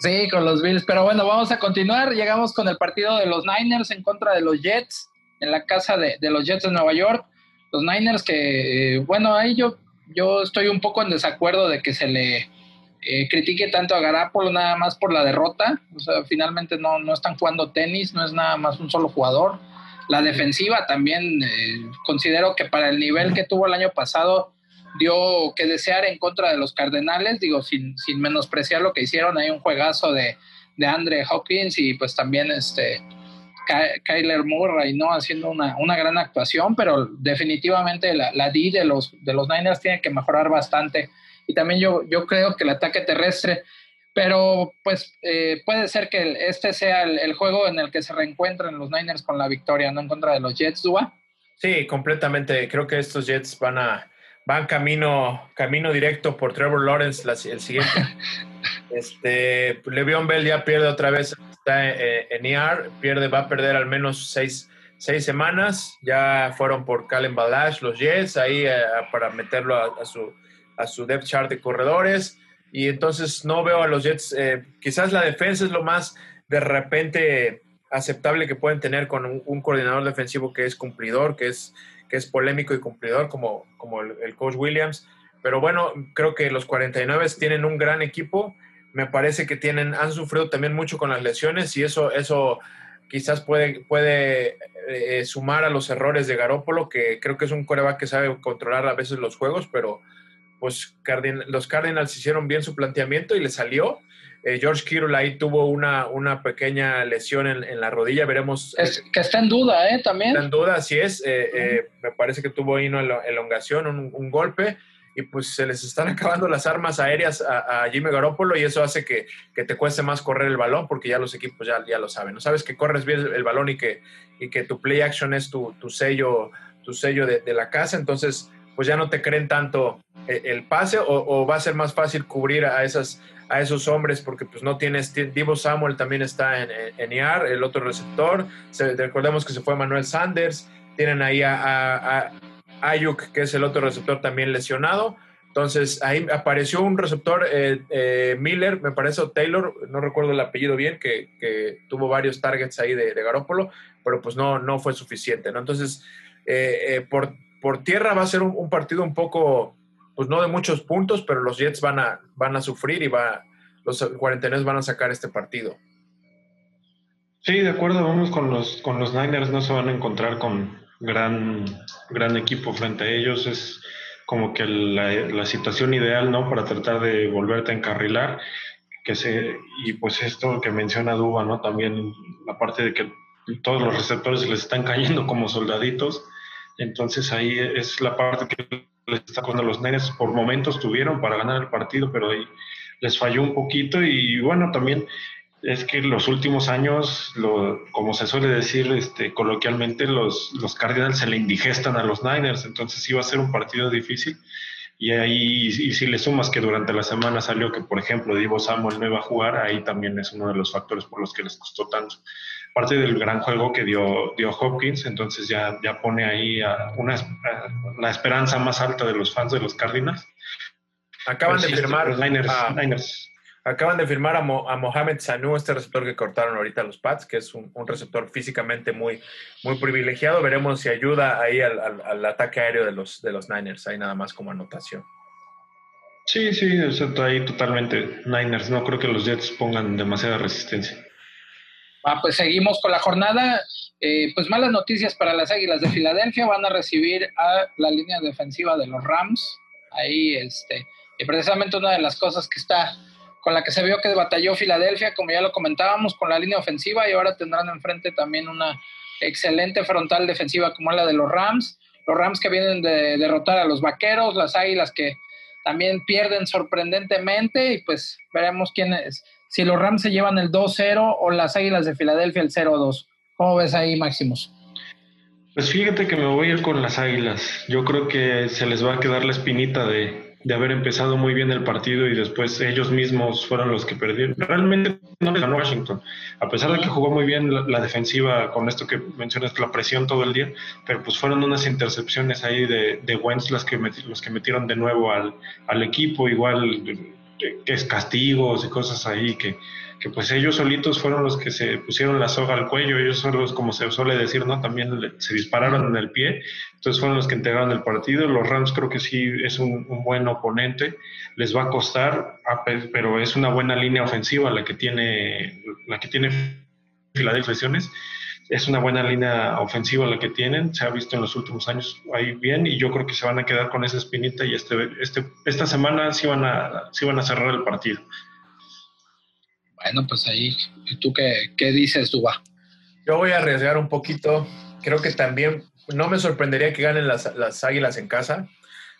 Sí, con los Bills. Pero bueno, vamos a continuar. Llegamos con el partido de los Niners en contra de los Jets, en la casa de, de los Jets de Nueva York. Los Niners que, eh, bueno, ahí yo, yo estoy un poco en desacuerdo de que se le eh, critique tanto a Garapolo nada más por la derrota. O sea, finalmente no, no están jugando tenis, no es nada más un solo jugador. La defensiva también eh, considero que para el nivel que tuvo el año pasado dio que desear en contra de los Cardenales, digo, sin, sin menospreciar lo que hicieron, hay un juegazo de, de Andre Hopkins y pues también este Kyler Murray, ¿no? Haciendo una, una gran actuación, pero definitivamente la, la D de los, de los Niners tiene que mejorar bastante. Y también yo, yo creo que el ataque terrestre, pero pues eh, puede ser que este sea el, el juego en el que se reencuentren los Niners con la victoria, ¿no? En contra de los Jets, Dua. Sí, completamente. Creo que estos Jets van a van camino camino directo por Trevor Lawrence la- el siguiente. este Le'Veon Bell ya pierde otra vez está en, en ER, pierde va a perder al menos seis, seis semanas. Ya fueron por Calen Balash los Jets ahí eh, para meterlo a, su a su depth chart de corredores y entonces no veo a los Jets. eh, quizás la defensa es lo más de repente aceptable que pueden tener con un, un coordinador defensivo que es cumplidor, que es, que es polémico y cumplidor como, como el, el coach Williams. Pero bueno, creo que los 49 tienen un gran equipo. Me parece que tienen, han sufrido también mucho con las lesiones y eso, eso quizás puede, puede eh, sumar a los errores de Garópolo, que creo que es un coreback que sabe controlar a veces los juegos, pero pues Cardin- los Cardinals hicieron bien su planteamiento y le salió. Eh, George Kittle ahí tuvo una, una pequeña lesión en, en la rodilla, veremos. Es, que está en duda, ¿eh? También. Está en duda, así es. eh, eh, me parece que tuvo ahí una elo- elongación, un, un golpe, y pues se les están acabando las armas aéreas a, Jimmy Garoppolo y eso hace que, que te cueste más correr el balón porque ya los equipos ya, ya lo saben. No sabes que corres bien el, balón y que, y que tu play action es tu, tu sello, tu sello de, la casa, entonces pues ya no te creen tanto eh, el pase o, va a ser más fácil cubrir a esas a esos hombres porque pues no tienes Divo Samuel también está en, en, IAR, el otro receptor se, recordemos que se fue Manuel Sanders tienen ahí a Ayuk que es el otro receptor también lesionado entonces ahí apareció un receptor eh, eh, Miller me parece o Taylor no recuerdo el apellido bien que, tuvo varios targets ahí de, de Garópolo pero pues no, no fue suficiente ¿no? entonces eh, por, por tierra va a ser un, un partido un poco pues no de muchos puntos, pero los Jets van a, van a sufrir y va, los 49 van a sacar este partido. Sí, de acuerdo, vamos con los, con los Niners, no se van a encontrar con gran, gran equipo frente a ellos, es como que la, la situación ideal, ¿no? Para tratar de volverte a encarrilar, que se, y pues esto que menciona Duba, ¿no? También la parte de que todos los receptores les están cayendo como soldaditos, entonces ahí es la parte que les está cuando los Niners por momentos tuvieron para ganar el partido, pero ahí les falló un poquito y bueno, también es que los últimos años, lo, como se suele decir este, coloquialmente, los, los Cardinals se le indigestan a los Niners, entonces iba a ser un partido difícil. Y ahí, y si le sumas que durante la semana salió que, por ejemplo, Divo Samuel no iba a jugar, ahí también es uno de los factores por los que les costó tanto. Parte del gran juego que dio, dio Hopkins, entonces ya, ya pone ahí a una, a la esperanza más alta de los fans de los Cardinals. Acaban Pero de sí, firmar los Niners, a, Niners. Acaban de firmar a, Mo- a Mohamed Sanu, este receptor que cortaron ahorita los Pats, que es un, un receptor físicamente muy, muy privilegiado. Veremos si ayuda ahí al, al- al ataque aéreo de los, de los Niners. Ahí nada más como anotación. Sí, sí, excepto ahí totalmente Niners. No creo que los Jets pongan demasiada resistencia. Ah, pues seguimos con la jornada. Eh, pues malas noticias para las Águilas de Filadelfia. Van a recibir a la línea defensiva de los Rams. Ahí, este, y precisamente una de las cosas que está con la que se vio que batalló Filadelfia, como ya lo comentábamos, con la línea ofensiva y ahora tendrán enfrente también una excelente frontal defensiva como la de los Rams. Los Rams que vienen de derrotar a los Vaqueros, las Águilas que también pierden sorprendentemente y pues veremos quién es, si los Rams se llevan el 2-0 o las Águilas de Filadelfia el 0-2. ¿Cómo ves ahí, Máximos? Pues fíjate que me voy a ir con las Águilas. Yo creo que se les va a quedar la espinita de, de haber empezado muy bien el partido y después ellos mismos fueron los que perdieron. Realmente no le ganó Washington, a pesar de que jugó muy bien la, defensiva con esto que mencionas, la presión todo el día, pero pues fueron unas intercepciones ahí de, de Wentz las que, meti- los que metieron de nuevo al, al equipo, igual que es castigos y cosas ahí que, que pues ellos solitos fueron los que se pusieron la soga al cuello, ellos son los, como se suele decir, ¿no? También se dispararon en el pie, entonces fueron los que entregaron el partido. Los Rams creo que sí es un, buen oponente, les va a costar, pero es una buena línea ofensiva la que tiene, la que tiene Filadelfia. Es una buena línea ofensiva la que tienen, se ha visto en los últimos años ahí bien y yo creo que se van a quedar con esa espinita y este, este, esta semana sí van, a, sí van a cerrar el partido. Bueno, pues ahí, ¿y tú qué, qué dices, Duba? Yo voy a arriesgar un poquito. Creo que también no me sorprendería que ganen las, las Águilas en casa,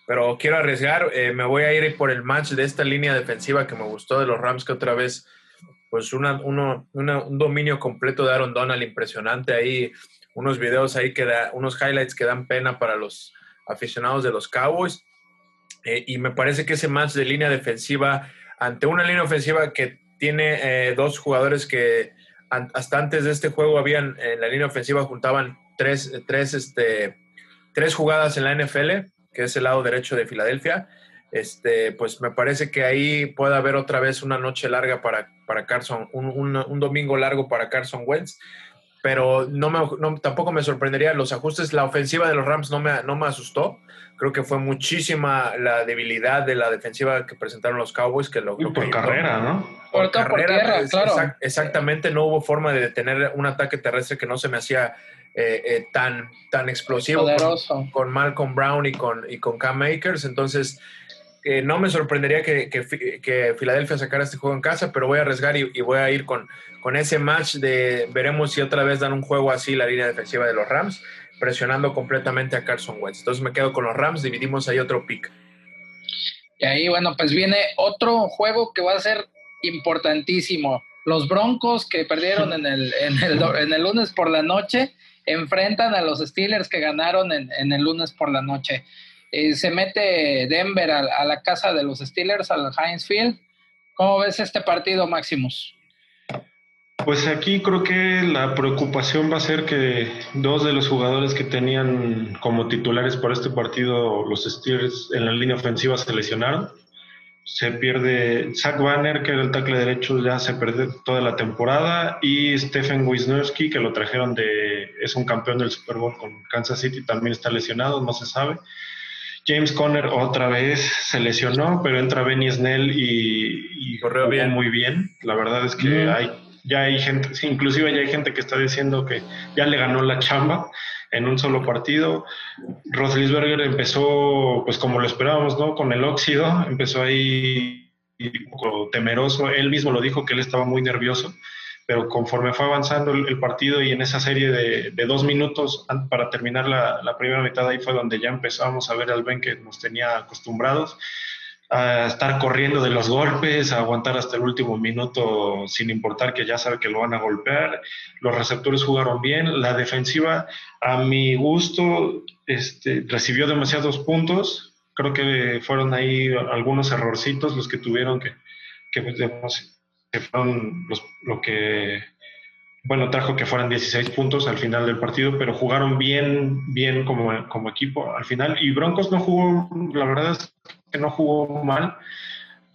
pero quiero arriesgar. Eh, me voy a ir por el match de esta línea defensiva que me gustó de los Rams, que otra vez, pues un dominio completo de Aaron Donald impresionante ahí. Unos videos ahí que da, unos highlights que dan pena para los aficionados de los Cowboys. Eh, y me parece que ese match de línea defensiva, ante una línea ofensiva que tiene eh, dos jugadores que hasta antes de este juego habían en la línea ofensiva juntaban tres, tres, este, tres jugadas en la NFL, que es el lado derecho de Filadelfia. Este, pues me parece que ahí puede haber otra vez una noche larga para, para Carson, un, un- un domingo largo para Carson Wentz, pero no me, no- tampoco me sorprendería los ajustes. La ofensiva de los Rams no me, no me asustó. Creo que fue muchísima la debilidad de la defensiva que presentaron los Cowboys, que lo, Y lo por que- carrera, ¿no? Por todo por tierra, es- claro. exact- exactamente, no hubo forma de detener un ataque terrestre que no se me hacía eh, eh, tan, tan explosivo con, Poderoso. con Malcolm Brown y con, y con Cam Akers. Entonces, eh, no me sorprendería que, que, Fi- que Filadelfia sacara este juego en casa, pero voy a arriesgar y, voy a ir con, con ese match de veremos si otra vez dan un juego así la línea defensiva de los Rams, presionando completamente a Carson Wentz. Entonces me quedo con los Rams, dividimos ahí otro pick. Y ahí, bueno, pues viene otro juego que va a ser importantísimo. Los Broncos que perdieron en el, en el, en el lunes por la noche enfrentan a los Steelers que ganaron en, en el lunes por la noche. Eh, se mete Denver a, la casa de los Steelers, al Heinz Field. ¿Cómo ves este partido, Maximus? Pues aquí creo que la preocupación va a ser que dos de los jugadores que tenían como titulares para este partido, los Steelers, en la línea ofensiva se lesionaron. Se pierde Zach Banner, que era el tackle derecho, ya se perdió toda la temporada, y Stephen Wisniewski, que lo trajeron de, es un campeón del Super Bowl con Kansas City, también está lesionado, no se sabe. James Conner otra vez se lesionó, pero entra Benny Snell y, y Corrió bien. muy bien. La verdad es que Mm. hay, ya hay gente, sí, inclusive ya hay gente que está diciendo que ya le ganó la chamba en un solo partido. Roethlisberger empezó, pues como lo esperábamos, ¿no? Con el óxido, empezó ahí un poco temeroso. Él mismo lo dijo que él estaba muy nervioso, pero conforme fue avanzando el, el partido y en esa serie de, de dos minutos para terminar la, primera mitad, ahí fue donde ya empezamos a ver al Ben que nos tenía acostumbrados a estar corriendo de los golpes, a aguantar hasta el último minuto sin importar que ya sabe que lo van a golpear. Los receptores jugaron bien, la defensiva a mi gusto este, recibió demasiados puntos. Creo que fueron ahí algunos errorcitos los que tuvieron que, que fueron los, lo que bueno, trajo que fueran 16 puntos al final del partido, pero jugaron bien, bien como, como equipo al final. Y Broncos no jugó, la verdad es que no jugó mal.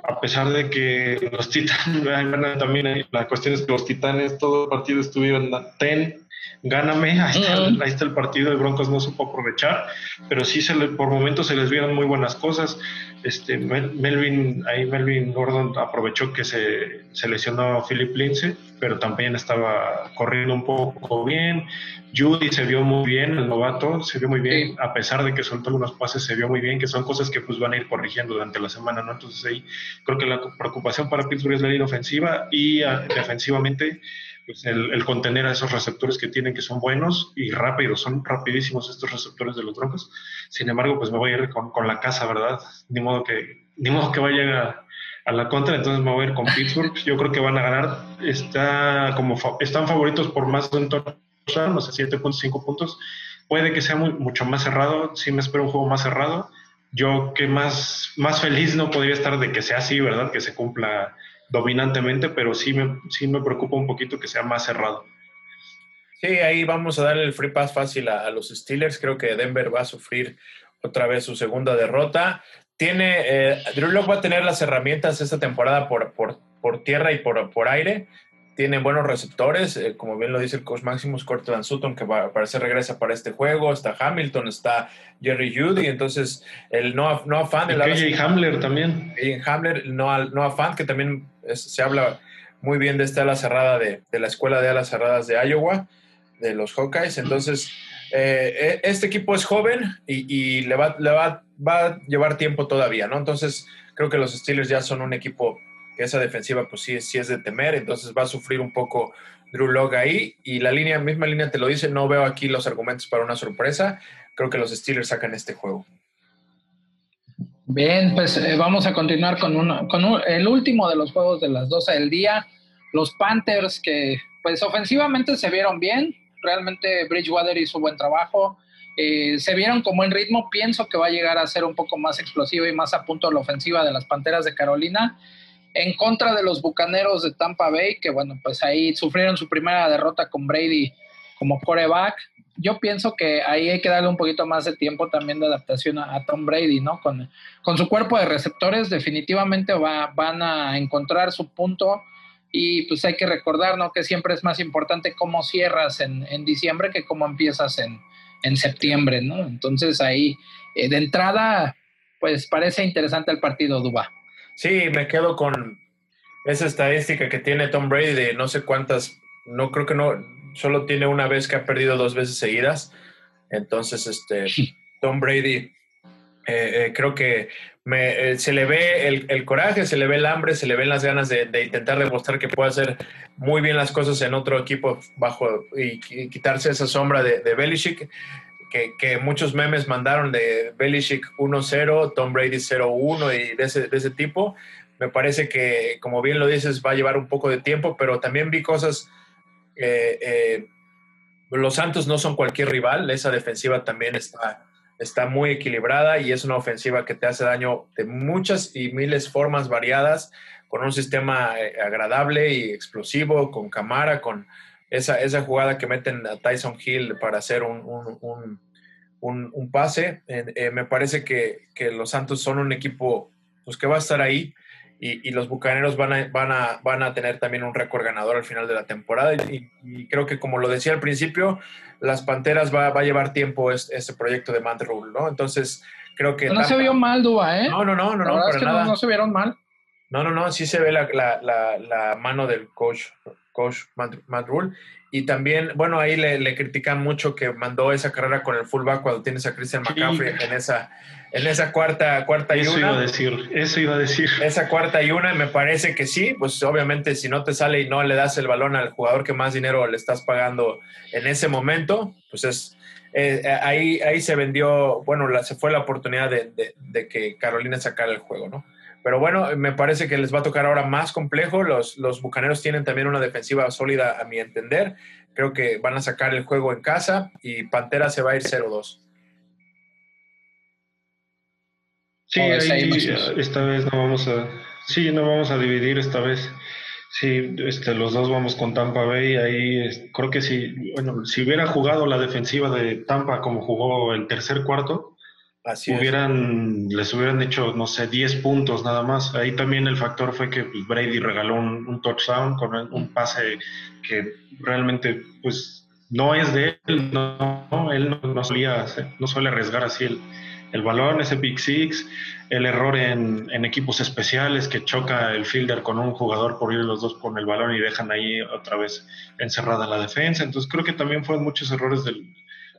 a pesar de que los Titanes, también la cuestión es que los Titanes todo el partido estuvieron ten, gáname, ahí está, el partido, el Broncos no supo aprovechar, pero sí se le, por momentos se les vieron muy buenas cosas. Este, Melvin, ahí Melvin Gordon aprovechó que se, se lesionó a Philip Lindsay, pero también estaba corriendo un poco bien. Judy se vio muy bien, el novato se vio muy bien, a pesar de que soltó algunos pases, se vio muy bien, que son cosas que pues van a ir corrigiendo durante la semana, ¿no? Entonces ahí creo que la preocupación para Pittsburgh es la línea ofensiva y ah, defensivamente pues el, contener a esos receptores que tienen que son buenos y rápidos, son rapidísimos estos receptores de los Broncos. Sin embargo, pues me voy a ir con, la casa, ¿verdad? Ni modo que, ni modo que vaya a, la contra, entonces me voy a ir con Pittsburgh. Yo creo que van a ganar. Está como están favoritos por más de un touchdown, no sé, 7.5 puntos. Puede que sea mucho más cerrado, sí me espero un juego más cerrado. Yo que más, más feliz no podría estar de que sea así, ¿verdad? Que se cumpla dominantemente, pero sí me, sí me preocupa un poquito que sea más cerrado. Sí, ahí vamos a darle el free pass fácil a, los Steelers. Creo que Denver va a sufrir otra vez su segunda derrota. Tiene, eh, Drew Locke va a tener las herramientas esta temporada por, por, por tierra y por, por aire tiene buenos receptores, eh, como bien lo dice el coach Maximus Cortland Sutton, que va, parece regresa para este juego, está Hamilton, está Jerry Judy, entonces el no no Fan. El KJ Hamler también. Y Hamler, no no Fan, que también se habla muy bien de esta ala cerrada de, de, la escuela de alas cerradas de Iowa, de los Hawkeyes, entonces eh, e, este equipo es joven y, y le, va, le va, va a llevar tiempo todavía, ¿no? Entonces creo que los Steelers ya son un equipo que esa defensiva pues sí, sí es de temer, entonces va a sufrir un poco Drew Log ahí. Y la línea, misma línea te lo dice, no veo aquí los argumentos para una sorpresa, creo que los Steelers sacan este juego. Bien, pues eh, vamos a continuar con, uno, con el último de los juegos de las 12 del día, los Panthers que pues ofensivamente se vieron bien, realmente Bridgewater hizo buen trabajo, eh, se vieron como en ritmo, pienso que va a llegar a ser un poco más explosivo y más a punto la ofensiva de las Panteras de Carolina. En contra de los Bucaneros de Tampa Bay, que bueno, pues ahí sufrieron su primera derrota con Brady como coreback. Yo pienso que ahí hay que darle un poquito más de tiempo también de adaptación a, Tom Brady, ¿no? Con, con, su cuerpo de receptores definitivamente va, van a encontrar su punto y pues hay que recordar, ¿no? Que siempre es más importante cómo cierras en, en diciembre que cómo empiezas en, en septiembre, ¿no? Entonces ahí, eh, de entrada, pues parece interesante el partido, Duba. Sí, me quedo con esa estadística que tiene Tom Brady de no sé cuántas, no creo que no, solo tiene una vez que ha perdido dos veces seguidas. Entonces, este, Tom Brady, eh, eh, creo que me, eh, se le ve el, coraje, se le ve el hambre, se le ven las ganas de, intentar demostrar que puede hacer muy bien las cosas en otro equipo bajo y, quitarse esa sombra de, de Belichick que, muchos memes mandaron de Belichick 1-0, Tom Brady 0-1 y de ese, de ese tipo. Me parece que, como bien lo dices, va a llevar un poco de tiempo, pero también vi cosas. Eh, eh, los Santos no son cualquier rival, esa defensiva también está, está muy equilibrada y es una ofensiva que te hace daño de muchas y miles formas variadas, con un sistema eh, agradable y explosivo, con cámara, con, esa, esa jugada que meten a Tyson Hill para hacer un, un, un, pase. Me parece que, que, los Santos son un equipo pues, que va a estar ahí y, y, los Bucaneros van a, van, a, van a tener también un récord ganador al final de la temporada. Y, creo que, como lo decía al principio, las Panteras va, va a llevar tiempo este, proyecto de Matt Rule, ¿no? Entonces, creo que... No se vio mal, Dua, ¿eh? No, no, no, no, no, para nada. no, no se vieron mal. No, no, no, sí se ve la, la, la, la mano del coach coach Matt, Rule. Y también, bueno, ahí le, critican mucho que mandó esa carrera con el fullback cuando tienes a Christian McCaffrey en esa en esa cuarta, cuarta y eso una. Eso iba a decir, eso iba a decir. Esa cuarta y una, me parece que sí, pues obviamente si no te sale y no le das el balón al jugador que más dinero le estás pagando en ese momento, pues es, eh, eh, ahí, ahí se vendió, bueno, se fue la oportunidad de, de que Carolina sacara el juego, ¿no? Pero bueno, me parece que les va a tocar ahora más complejo. Los, los Bucaneros tienen también una defensiva sólida, a mi entender. Creo que van a sacar el juego en casa y Pantera se va a ir 0-2. Sí, esta vez no vamos a, sí, no vamos a dividir esta vez. Sí, este, los dos vamos con Tampa Bay. Ahí creo que si, bueno, si hubiera jugado la defensiva de Tampa como jugó el tercer cuarto, Así es. hubieran, les hubieran hecho, no sé, 10 puntos nada más. Ahí también el factor fue que pues, Brady regaló un, un touchdown con un pase que realmente, pues, no es de él, no, él no, solía no suele arriesgar así el, el balón, ese pick six, el error en, en equipos especiales que choca el fielder con un jugador por ir los dos con el balón y dejan ahí otra vez encerrada la defensa. Entonces creo que también fueron muchos errores del,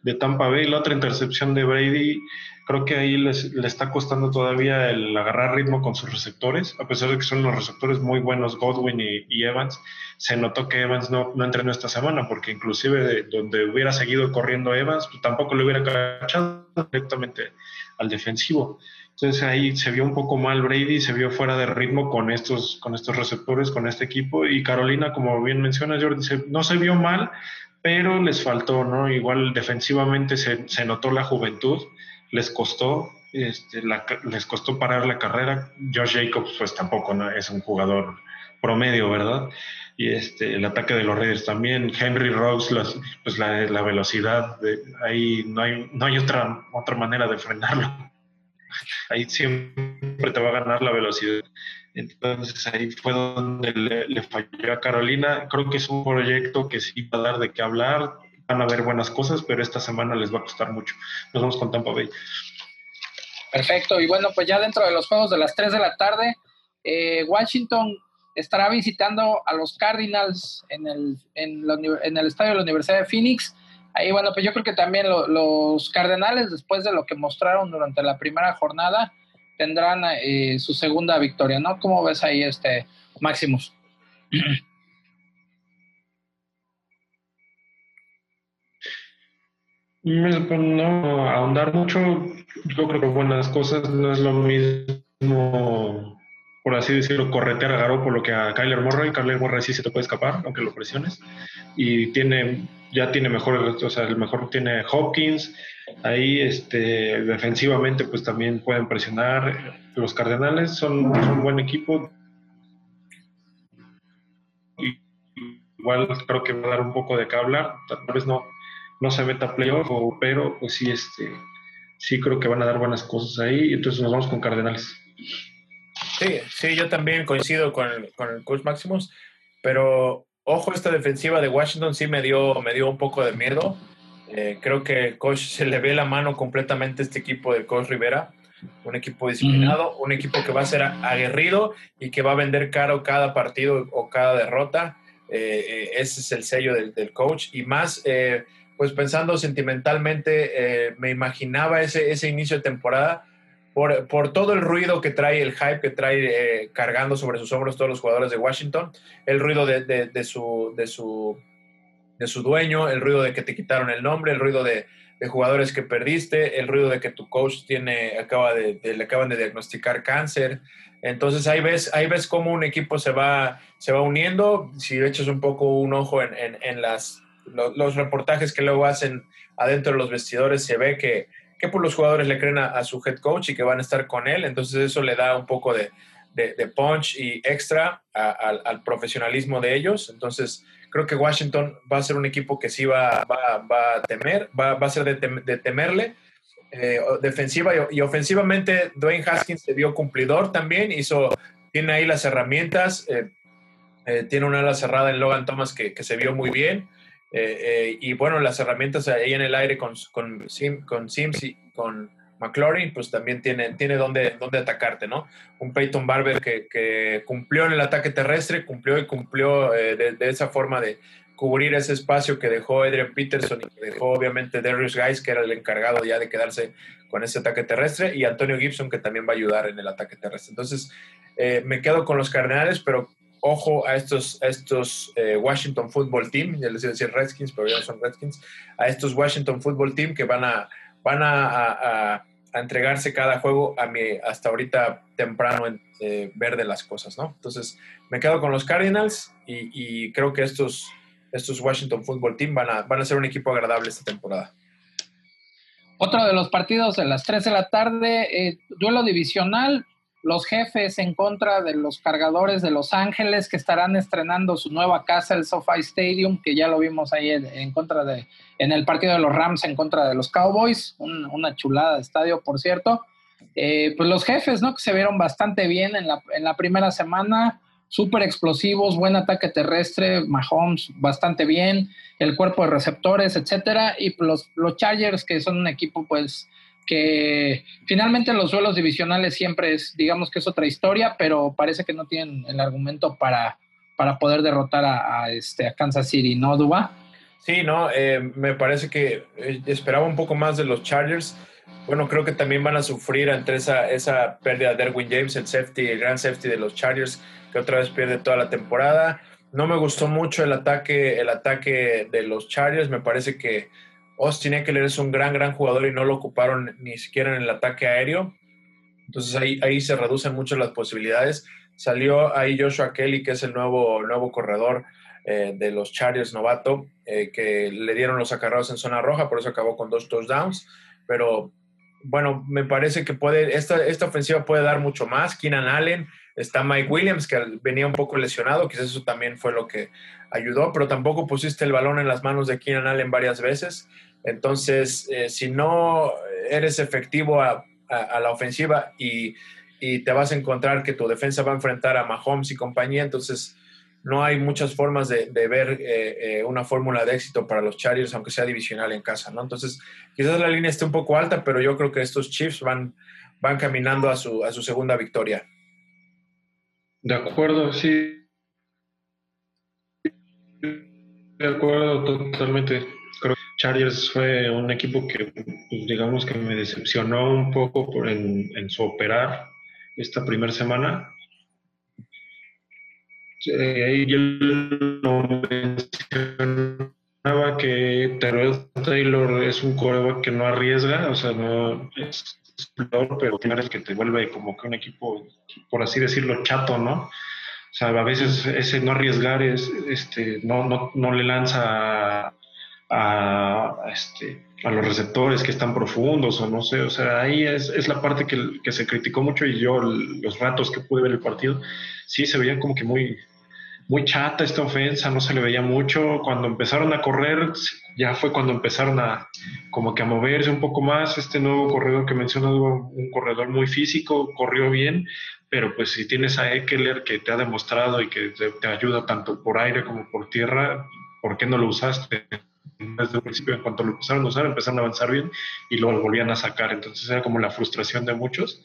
de Tampa Bay. La otra intercepción de Brady, creo que ahí le está costando todavía el agarrar ritmo con sus receptores, a pesar de que son los receptores muy buenos, Godwin y, Evans. Se notó que Evans no, no entrenó esta semana, porque inclusive de donde hubiera seguido corriendo Evans, pues tampoco le hubiera cachado directamente al defensivo. Entonces ahí se vio un poco mal Brady, se vio fuera de ritmo con estos, con estos receptores, con este equipo. Y Carolina, como bien menciona Jordi, no se vio mal, pero les faltó, ¿no? Igual defensivamente se, se notó la juventud, les costó, este, la les costó parar la carrera. Josh Jacobs, pues tampoco es un jugador promedio, ¿verdad? Y este, el ataque de los Raiders también, Henry Rose, pues la, la velocidad, ahí no hay, no hay otra, otra manera de frenarlo. Ahí siempre te va a ganar la velocidad. Entonces ahí fue donde le, falló a Carolina. Creo que es un proyecto que sí va a dar de qué hablar. Van a haber buenas cosas, pero esta semana les va a costar mucho. Nos vamos con Tampa Bay. Perfecto, y bueno, pues ya dentro de los juegos de las 3 de la tarde, eh, Washington estará visitando a los Cardinals en el, en, en el estadio de la Universidad de Phoenix. Ahí, bueno, pues yo creo que también lo- los Cardenales, después de lo que mostraron durante la primera jornada, tendrán eh, su segunda victoria, ¿no? ¿Cómo ves ahí, este Maximus? Pues, No ahondar mucho, yo creo que buenas cosas no es lo mismo, por así decirlo, corretear a Garoppolo que a Kyler Murray. Kyler Murray sí se te puede escapar, aunque lo presiones. Y tiene, ya tiene mejor, o sea, el mejor tiene Hopkins. Ahí, este, defensivamente, pues también pueden presionar. Los Cardenales son, un buen equipo. Igual creo que va a dar un poco de qué hablar. Tal vez no, no se meta playoff, pero pues sí, este, sí creo que van a dar buenas cosas ahí. Entonces nos vamos con Cardenales. Sí, sí, yo también coincido con el, con el pero ojo, esta defensiva de Washington sí me dio, me dio un poco de miedo. Eh, creo que el coach se le ve la mano completamente a este equipo del coach Rivera, un equipo disciplinado, un equipo que va a ser aguerrido y que va a vender caro cada partido o cada derrota. Eh, eh, ese es el sello del, del coach y más, eh, pues pensando sentimentalmente, me imaginaba ese, ese inicio de temporada por, por todo el ruido que trae, el hype que trae cargando sobre sus hombros todos los jugadores de Washington, el ruido de, de- de su, de, su, de su dueño, el ruido de que te quitaron el nombre, el ruido de, de jugadores que perdiste, el ruido de que tu coach tiene, acaba le acaban de diagnosticar cáncer. Entonces ahí ves, ahí ves cómo un equipo se va, se va uniendo. Si echas un poco un ojo en, en- las, lo- los reportajes que luego hacen adentro de los vestidores, se ve que, que pues, los jugadores le creen a, su head coach y que van a estar con él. Entonces eso le da un poco de, de- punch y extra al profesionalismo de ellos. Entonces creo que Washington va a ser un equipo que sí va, va, a temer, va, va a ser de, tem- de temerle. Eh, defensiva y, ofensivamente, Dwayne Haskins se vio cumplidor también, hizo, tiene ahí las herramientas, eh, eh, tiene una ala cerrada en Logan Thomas que, se vio muy bien. Y bueno, las herramientas ahí en el aire con, con, Sim- con Sims y con McLaurin, pues también tiene, tiene donde, donde atacarte, ¿no? Un Peyton Barber que, que cumplió en el ataque terrestre, cumplió y cumplió eh, de, esa forma de cubrir ese espacio que dejó Adrian Peterson y que dejó obviamente Darius Guys, que era el encargado ya de quedarse con ese ataque terrestre, y Antonio Gibson, que también va a ayudar en el ataque terrestre. Entonces, eh, me quedo con los Cardenales, pero ojo a estos, estos eh, Washington Football Team, ya les iba a decir Redskins, pero ya no son Redskins, a estos Washington Football Team que van a, van a, a- a- entregarse cada juego a mi hasta ahorita temprano en, eh, ver de las cosas, ¿no? Entonces, me quedo con los Cardinals y, y creo que estos, estos Washington Football Team van a, van a ser un equipo agradable esta temporada. Otro de los partidos de las 3 de la tarde, eh, duelo divisional, los jefes en contra de los cargadores de Los Ángeles que estarán estrenando su nueva casa, el SoFi Stadium, que ya lo vimos ahí en, contra de, en el partido de los Rams en contra de los Cowboys, un- una chulada de estadio, por cierto. Eh, pues los jefes, ¿no? Que se vieron bastante bien en la, en la primera semana, súper explosivos, buen ataque terrestre, Mahomes bastante bien, el cuerpo de receptores, etcétera, y los, los Chargers, que son un equipo, pues, que finalmente los duelos divisionales siempre es, digamos que es otra historia, pero parece que no tienen el argumento para, para poder derrotar a, este, a Kansas City, ¿no, Duba? Sí, no, eh, me parece que eh, esperaba un poco más de los Chargers. Bueno, creo que también van a sufrir entre esa, esa pérdida de Erwin James, el safety, el gran safety de los Chargers, que otra vez pierde toda la temporada. No me gustó mucho el ataque, el ataque de los Chargers. Me parece que Austin Eckler es un gran, gran jugador y no lo ocuparon ni siquiera en el ataque aéreo. Entonces ahí, ahí se reducen mucho las posibilidades. Salió ahí Joshua Kelly, que es el nuevo, nuevo corredor eh, de los Chargers novato, eh, que le dieron los acarreos en zona roja, por eso acabó con dos touchdowns. Pero bueno, me parece que puede, esta, esta ofensiva puede dar mucho más. Keenan Allen, está Mike Williams, que venía un poco lesionado, quizás eso también fue lo que ayudó, pero tampoco pusiste el balón en las manos de Keenan Allen varias veces. Entonces, eh, si no eres efectivo a, la ofensiva y, te vas a encontrar que tu defensa va a enfrentar a Mahomes y compañía, entonces no hay muchas formas de, de ver eh, eh, una fórmula de éxito para los Chargers, aunque sea divisional en casa, ¿no? Entonces, quizás la línea esté un poco alta, pero yo creo que estos Chiefs van, van caminando a su, a su segunda victoria. De acuerdo, sí. De acuerdo, totalmente. Chargers fue un equipo que, pues, digamos que me decepcionó un poco por en, en su operar esta primera semana. Eh, yo lo mencionaba que Terrell Taylor es un coreback que no arriesga, o sea, no es peor, pero el que te vuelve como que un equipo, por así decirlo, chato, ¿no? O sea, a veces ese no arriesgar es, este, no, no, no le lanza a, este, a los receptores que están profundos o no sé, o sea, ahí es, es la parte que, que, se criticó mucho y yo los ratos que pude ver el partido, sí se veían como que muy, muy chata esta ofensa, no se le veía mucho. Cuando empezaron a correr, ya fue cuando empezaron a como que a moverse un poco más. Este nuevo corredor que mencionas, un corredor muy físico, corrió bien, pero pues si tienes a Eckler que te ha demostrado y que te, te ayuda tanto por aire como por tierra, ¿por qué no lo usaste? Desde el principio, en cuanto lo empezaron a usar, empezaron a avanzar bien y lo volvían a sacar. Entonces era como la frustración de muchos.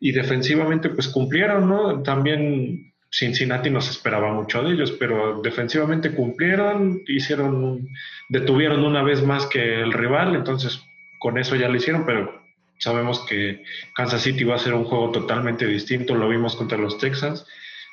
Y defensivamente, pues cumplieron, ¿no? También Cincinnati no se esperaba mucho de ellos, pero defensivamente cumplieron, hicieron, detuvieron una vez más que el rival, entonces con eso ya lo hicieron, pero sabemos que Kansas City va a ser un juego totalmente distinto, lo vimos contra los Texans.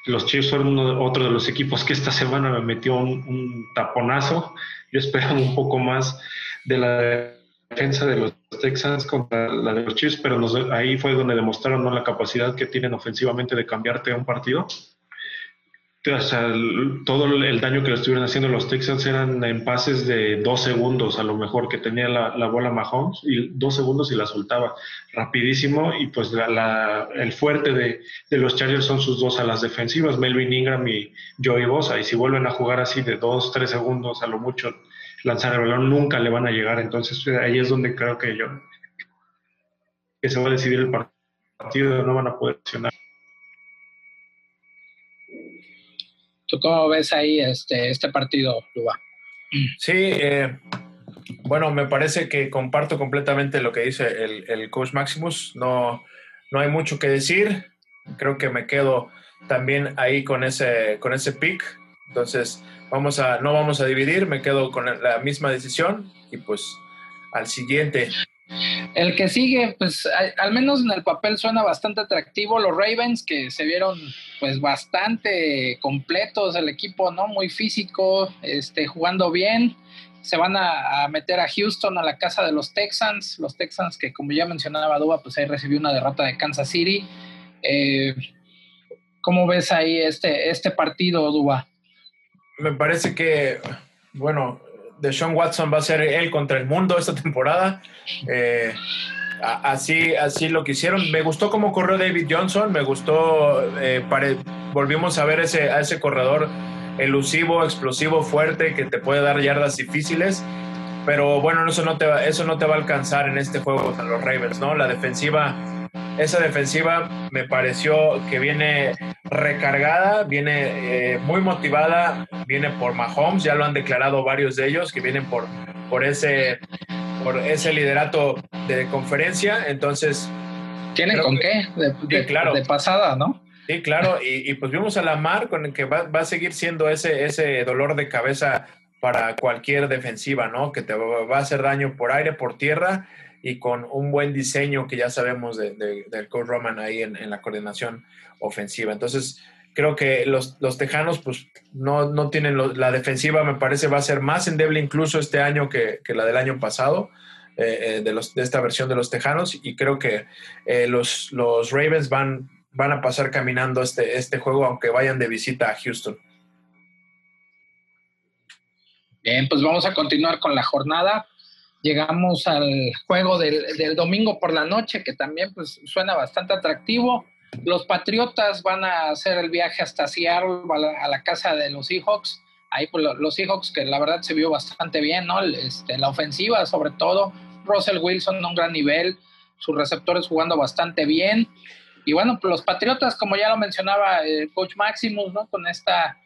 Los Chiefs fueron uno, otro de los equipos que esta semana me metió un, un taponazo. Yo esperaba un poco más de la defensa de los Texans contra la de los Chiefs, pero nos, ahí fue donde demostraron ¿no? la capacidad que tienen ofensivamente de cambiarte un partido todo el daño que le estuvieron haciendo los Texans eran en pases de dos segundos, a lo mejor que tenía la, la bola Mahomes, y dos segundos y la soltaba rapidísimo. Y pues la, la, el fuerte de, los Chargers son sus dos alas defensivas, Melvin Ingram y Joey Bosa. Y si vuelven a jugar así de dos, tres segundos, a lo mucho lanzar el balón, nunca le van a llegar. Entonces ahí es donde creo que yo que se va a decidir el partido, no van a poder accionar. ¿Tú cómo ves ahí este, este partido, Luba? Sí, eh, bueno, me parece que comparto completamente lo que dice el, el, coach Maximus. No, no hay mucho que decir. Creo que me quedo también ahí con ese, con ese pick. Entonces, vamos a, no vamos a dividir, me quedo con la misma decisión y pues al siguiente. El que sigue, pues al, menos en el papel suena bastante atractivo. Los Ravens que se vieron pues bastante completos, el equipo, ¿no? Muy físico, este, jugando bien. Se van a, a, meter a Houston a la casa de los Texans. Los Texans que como ya mencionaba Duba, pues ahí recibió una derrota de Kansas City. Eh, ¿Cómo ves ahí este, este partido, Duba? Me parece que, bueno, de Sean Watson va a ser él contra el mundo esta temporada. Eh, así, así lo que hicieron. Me gustó cómo corrió David Johnson, me gustó, eh, volvimos a ver ese, a ese corredor elusivo, explosivo, fuerte, que te puede dar yardas difíciles. Pero bueno, eso no te va, eso no te va a alcanzar en este juego contra los Ravens, ¿no? La defensiva, esa defensiva me pareció que viene recargada, viene eh, muy motivada, viene por Mahomes, ya lo han declarado varios de ellos, que vienen por, por ese por ese liderato de conferencia, entonces ¿Tienen con que- qué? De, de- claro. de pasada, ¿no? Sí, claro, y, y pues vimos a Lamar con el que va, va a seguir siendo ese, ese dolor de cabeza para cualquier defensiva, ¿no? Que te va va a hacer daño por aire, por tierra y con un buen diseño que ya sabemos de- de- del coach Roman ahí en, la coordinación ofensiva. Entonces, creo que los, los Tejanos pues no, no tienen la defensiva, me parece va a ser más endeble incluso este año que, que la del año pasado. eh, eh, de, los, de esta versión de los Tejanos y creo que eh, los, los Ravens van, van a pasar caminando este, este juego aunque vayan de visita a Houston. Bien, pues vamos a continuar con la jornada. Llegamos al juego del, domingo por la noche, que también pues suena bastante atractivo. Los Patriotas van a hacer el viaje hasta Seattle, a la, casa de los Seahawks. Ahí pues, lo- los Seahawks, que la verdad se vio bastante bien, ¿no? Este, la ofensiva, sobre todo. Russell Wilson a un gran nivel, sus receptores jugando bastante bien. Y bueno, pues los Patriotas, como ya lo mencionaba el coach Maximus, ¿no? Con esta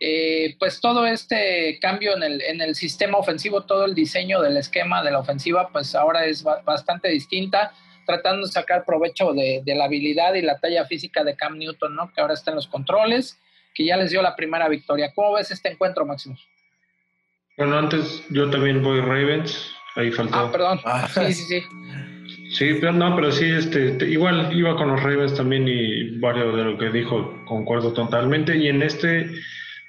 eh, pues todo este cambio en el, en el sistema ofensivo, todo el diseño del esquema de la ofensiva, pues ahora es ba- bastante distinta, tratando de sacar provecho de, de la habilidad y la talla física de Cam Newton, ¿no? Que ahora está en los controles, que ya les dio la primera victoria. ¿Cómo ves este encuentro, Máximo? Bueno, antes yo también voy Ravens. Ahí faltó. Ah, perdón. Ah. Sí, sí, sí. Sí, pero no, pero sí, este, te- igual iba con los Ravens también y varios de lo que dijo concuerdo totalmente. Y en este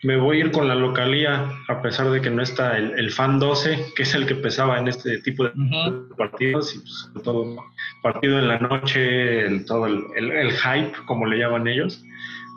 me voy a ir con la localía, a pesar de que no está el, el fan 12, que es el que pesaba en este tipo de partidos, y pues, sobre todo partido en la noche, el, todo el, el- hype, como le llaman ellos,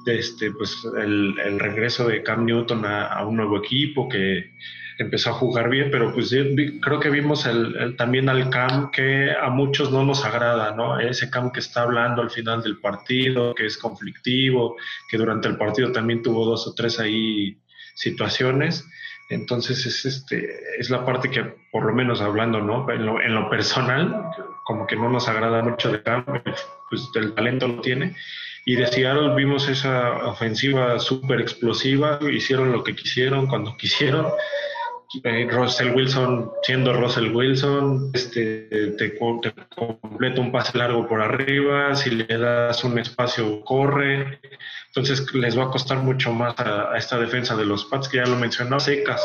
de este, pues el, el regreso de Cam Newton a, a un nuevo equipo que empezó a jugar bien, pero pues creo que vimos el, el- también al Cam que a muchos no nos agrada, ¿no? Ese Cam que está hablando al final del partido, que es conflictivo, que durante el partido también tuvo dos o tres ahí situaciones. Entonces es, este, es la parte que, por lo menos hablando, ¿no? En lo, en lo personal, como que no nos agrada mucho de Cam, pues el talento lo tiene. Y de Seattle vimos esa ofensiva súper explosiva, hicieron lo que quisieron cuando quisieron. Eh, Russell Wilson, siendo Russell Wilson, este, te, co- te completa un pase largo por arriba, si le das un espacio, corre. Entonces les va a costar mucho más a, esta defensa de los Pats, que ya lo mencionó, secas,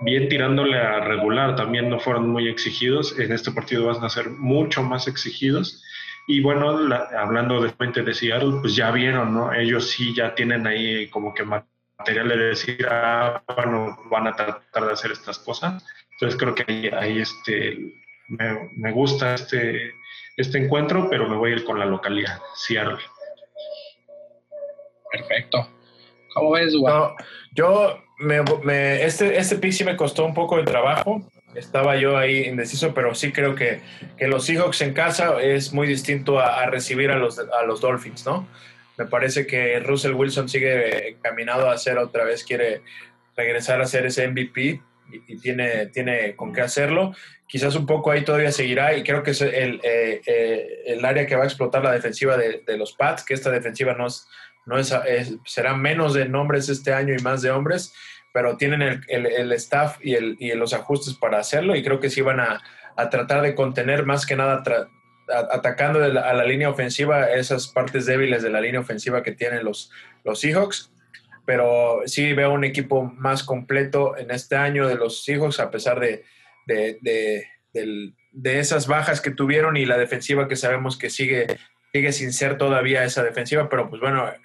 bien tirándole a regular, también no fueron muy exigidos. En este partido van a ser mucho más exigidos. Y bueno, la- hablando de frente de Seattle, pues ya vieron, ¿no? Ellos sí ya tienen ahí como que material de decir, ah, bueno, van a tratar de hacer estas cosas. Entonces creo que ahí, ahí, este, me, me gusta este, este encuentro, pero me voy a ir con la localidad, Seattle. Perfecto. ¿Cómo ves? No, yo, me, me- este, este pick sí me costó un poco de trabajo. Estaba yo ahí indeciso, pero sí creo que, que los Seahawks en casa es muy distinto a, a recibir a los, a los Dolphins, ¿no? Me parece que Russell Wilson sigue caminado a ser otra vez, quiere regresar a ser ese MVP y, y tiene, tiene con qué hacerlo. Quizás un poco ahí todavía seguirá y creo que es el, eh, eh, el área que va a explotar la defensiva de, de los Pats, que esta defensiva no es, no es, es- será menos de nombres este año y más de hombres, pero tienen el, el- el staff y, el, y los ajustes para hacerlo y creo que sí van a, a tratar de contener más que nada tra- atacando a la línea ofensiva esas partes débiles de la línea ofensiva que tienen los, los Seahawks. Pero sí veo un equipo más completo en este año de los Seahawks, a pesar de, de, de- de esas bajas que tuvieron y la defensiva que sabemos que sigue, sigue sin ser todavía esa defensiva. Pero pues bueno, eh,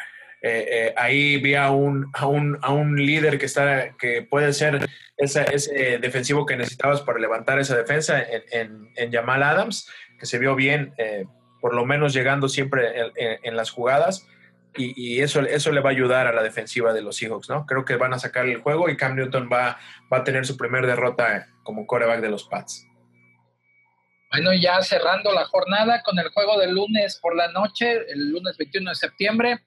eh, ahí vi a un, a, un, a un líder que, está, que puede ser esa- ese defensivo que necesitabas para levantar esa defensa en, en, en Jamal Adams, que se vio bien, eh, por lo menos llegando siempre en, las jugadas. Y, y eso, eso le va a ayudar a la defensiva de los Seahawks, ¿no? Creo que van a sacar el juego y Cam Newton va, va a tener su primer derrota como coreback de los Pats. Bueno, ya cerrando la jornada con el juego del lunes por la noche, el lunes 21 de septiembre.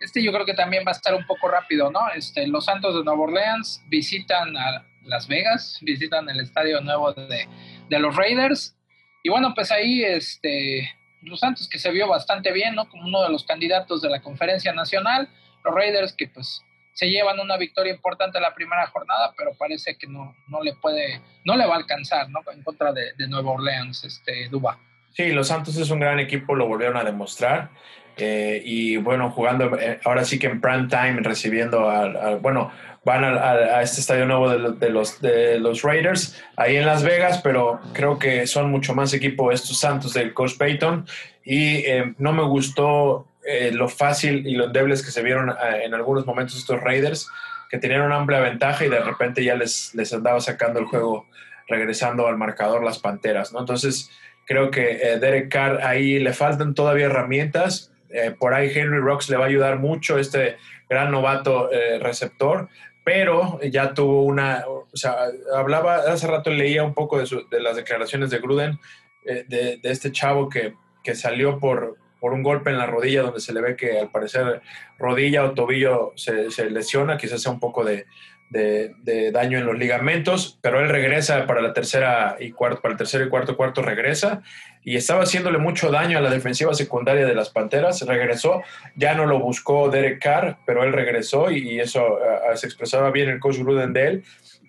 Este yo creo que también va a estar un poco rápido, ¿no? Este, los Santos de Nueva Orleans visitan a Las Vegas, visitan el estadio nuevo de, de los Raiders. Y bueno, pues ahí este, los Santos que se vio bastante bien, ¿no? Como uno de los candidatos de la conferencia nacional. Los Raiders que pues se llevan una victoria importante en la primera jornada, pero parece que no, no le puede, no le va a alcanzar, ¿no? En contra de, de Nueva Orleans, este, Duba. Sí, los Santos es un gran equipo, lo volvieron a demostrar. Eh, y bueno, jugando eh, ahora sí que en prime time, recibiendo al, al- bueno, van al- a, este estadio nuevo de, de los, de los Raiders ahí en Las Vegas, pero creo que son mucho más equipo estos Santos del Coach Payton y eh, no me gustó eh, lo fácil y lo endebles que se vieron eh, en algunos momentos estos Raiders, que tenían una amplia ventaja y de repente ya les, les andaba sacando el juego, regresando al marcador las Panteras, ¿no? Entonces, creo que eh, Derek Carr ahí le faltan todavía herramientas. Eh, por ahí Henry Rocks le va a ayudar mucho, este gran novato eh, receptor, pero ya tuvo una, o sea, hablaba, hace rato leía un poco de, su- de las declaraciones de Gruden, eh, de, de este chavo que, que salió por, por un golpe en la rodilla, donde se le ve que al parecer rodilla o tobillo se, se lesiona, quizás sea un poco de, de, de daño en los ligamentos, pero él regresa para la tercera y cuarto, para el tercero y cuarto cuarto regresa. Y estaba haciéndole mucho daño a la defensiva secundaria de las Panteras, regresó, ya no lo buscó Derek Carr, pero él regresó y, y eso ah, se expresaba bien el coach Gruden de él.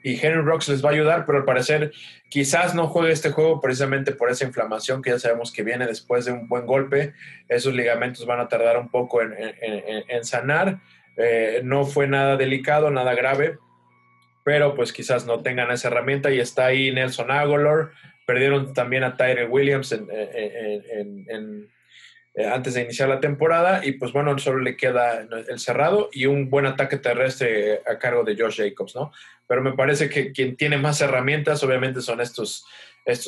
Y Henry Rocks les va a ayudar, pero al parecer quizás no juegue este juego precisamente por esa inflamación que ya sabemos que viene después de un buen golpe, esos ligamentos van a tardar un poco en, en- en- en sanar, Eh, no fue nada delicado, nada grave, pero pues quizás no tengan esa herramienta. Y está ahí Nelson Aguilar, perdieron también a Tyre Williams en- en- eh, antes de iniciar la temporada. Y pues bueno, solo le queda el cerrado y un buen ataque terrestre a cargo de Josh Jacobs, ¿no? Pero me parece que quien tiene más herramientas obviamente son estos,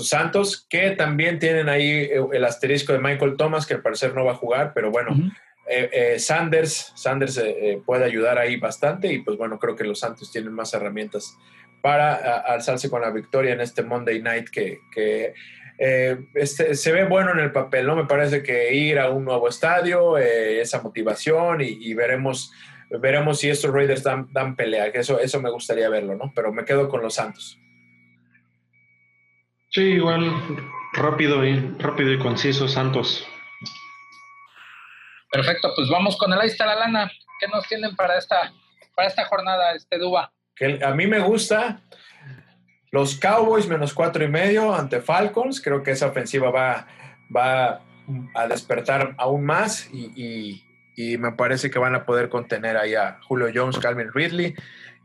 Santos, que también tienen ahí eh, el asterisco de Michael Thomas, que al parecer no va a jugar, pero bueno, eh, eh, Sanders, Sanders eh, eh, puede ayudar ahí bastante y pues bueno, creo que los Santos tienen más herramientas para alzarse con la victoria en este Monday Night que, eh, este, se ve bueno en el papel, ¿no? Me parece que ir a un nuevo estadio, eh, esa motivación y, y veremos, veremos si estos Raiders dan, dan pelea, que eso, eso me gustaría verlo, ¿no? Pero me quedo con los Santos. Sí, igual rápido y rápido y conciso, Santos. Perfecto, pues vamos con el ahí la lana. ¿Qué nos tienen para esta, para esta jornada, este Duba? que a mí me gusta los Cowboys menos cuatro y medio ante Falcons. Creo que esa ofensiva va, va a despertar aún más y, y- y me parece que van a poder contener ahí a Julio Jones, Calvin Ridley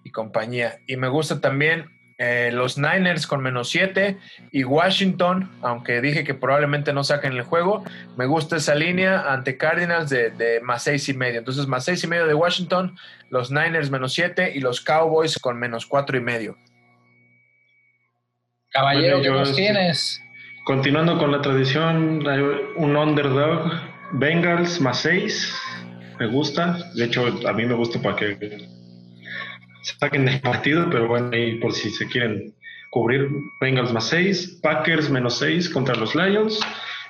y compañía. Y me gusta también eh, los Niners con menos siete y Washington, aunque dije que probablemente no saquen el juego, me gusta esa línea ante Cardinals de, de más seis y medio. Entonces, más seis y medio de Washington, los Niners menos siete y los Cowboys con menos cuatro y medio. Caballero, Bueno, ¿qué nos tienes? Continuando con la tradición, hay un underdog, Bengals más 6, me gusta. De hecho, a mí me gusta para que saquen el partido, pero bueno, ahí por si se quieren cubrir, Bengals más 6, Packers menos 6 contra los Lions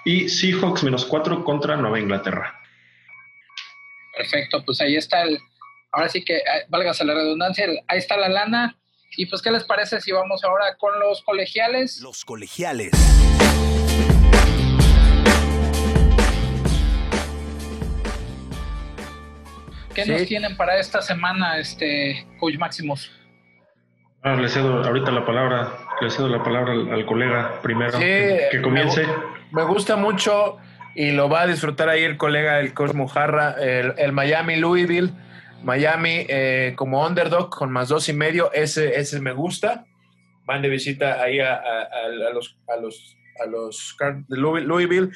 y Seahawks menos 4 contra Nueva Inglaterra. Perfecto, pues ahí está el. Ahora sí que, eh, válgase la redundancia, el- ahí está la lana. Y pues, ¿qué les parece si vamos ahora con los colegiales? Los colegiales. ¿Qué Sí. nos tienen para esta semana, este Coach Maximus? Ah, le cedo ahorita la palabra, le cedo la palabra al, al colega primero, Sí, que, que comience. Me, me gusta mucho y lo va a disfrutar ahí el colega, el Coach Mojarra, el, el Miami Louisville. Miami eh, como underdog con más dos y medio, ese, ese me gusta. Van de visita ahí a, a- a- a los, a los, a los Car- de Louis- Louisville,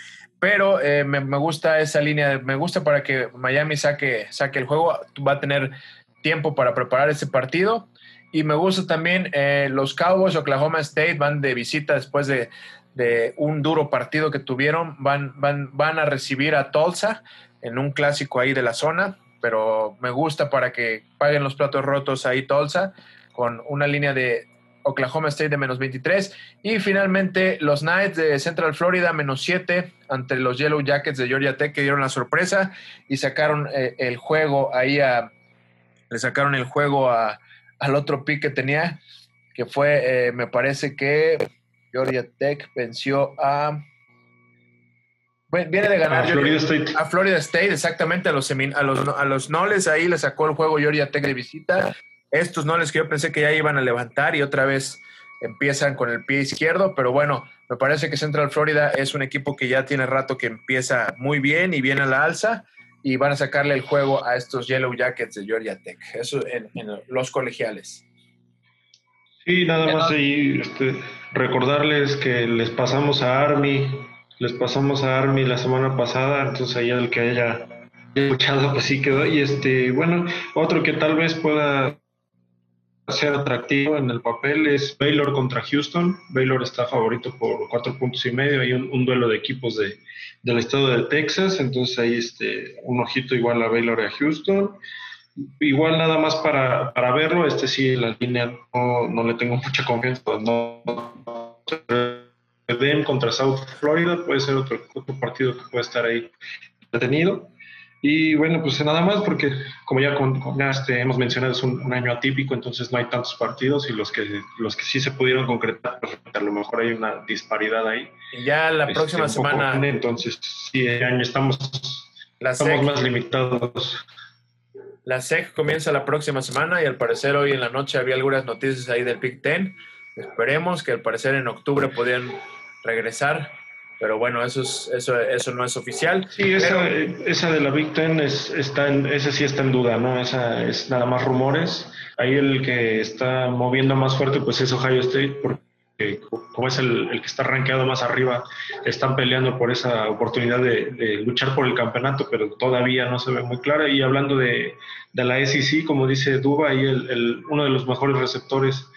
pero eh, me, gusta esa línea, me gusta para que Miami saque, saque el juego, va a tener tiempo para preparar ese partido. Y me gusta también eh, los Cowboys, Oklahoma State van de visita después de, de un duro partido que tuvieron. Van, van, van a recibir a Tulsa en un clásico ahí de la zona, pero me gusta para que paguen los platos rotos ahí Tulsa con una línea de Oklahoma State de menos 23. Y finalmente los Knights de Central Florida menos 7 ante los Yellow Jackets de Georgia Tech que dieron la sorpresa y sacaron eh, el juego ahí a... Le sacaron el juego a, al otro pick que tenía, que fue, eh, me parece que Georgia Tech venció a... Viene de ganar A Florida State. a Florida State, exactamente, a los, semin- a los, a los Noles, ahí le sacó el juego Georgia Tech de visita. Estos Noles que yo pensé que ya iban a levantar y otra vez empiezan con el pie izquierdo, pero bueno, me parece que Central Florida es un equipo que ya tiene rato que empieza muy bien y viene a la alza y van a sacarle el juego a estos Yellow Jackets de Georgia Tech. Eso en, en los colegiales. Sí, nada más ahí este, recordarles que les pasamos a Army, les pasamos a Army la semana pasada, entonces ahí el que haya escuchado pues sí quedó. Y este, bueno, otro que tal vez pueda ser atractivo en el papel es Baylor contra Houston. Baylor está favorito por cuatro puntos y medio, hay un, duelo de equipos de, del estado de Texas, entonces ahí este, un ojito igual a Baylor y a Houston. Igual nada más para, para verlo, este sí, la línea no, no le tengo mucha confianza. No, Den contra South Florida puede ser otro, otro partido que puede estar ahí detenido. Y bueno, pues nada más porque como ya, con, ya este, hemos mencionado es un, un año atípico, entonces no hay tantos partidos y los que, los que sí se pudieron concretar, pues, a lo mejor hay una disparidad ahí. Y ya la este, próxima semana, grande, entonces sí, este año estamos, la estamos SEC, más limitados. la SEC comienza la próxima semana y al parecer hoy en la noche había algunas noticias ahí del Big Ten. Esperemos que al parecer en octubre podían regresar, pero bueno, eso, es, eso, eso no es oficial. Sí, esa, Pero- esa de la Big Ten es, está en, esa sí está en duda, ¿no? Esa es nada más rumores. Ahí el que está moviendo más fuerte pues es Ohio State, porque como es el, el que está rankeado más arriba, están peleando por esa oportunidad de, de luchar por el campeonato, pero todavía no se ve muy clara. Y hablando de, de la SEC, como dice Duba, ahí el, el- uno de los mejores receptores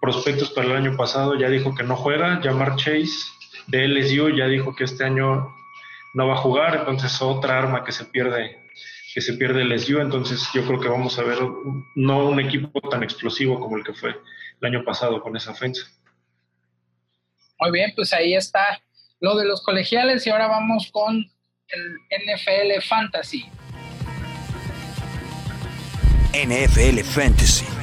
prospectos para el año pasado ya dijo que no juega, Jamar Chase de LSU ya dijo que este año no va a jugar, entonces otra arma que se pierde que se pierde el LSU, entonces yo creo que vamos a ver no un equipo tan explosivo como el que fue el año pasado con esa ofensa. Muy bien, pues ahí está lo de los colegiales y ahora vamos con el NFL Fantasy. NFL Fantasy.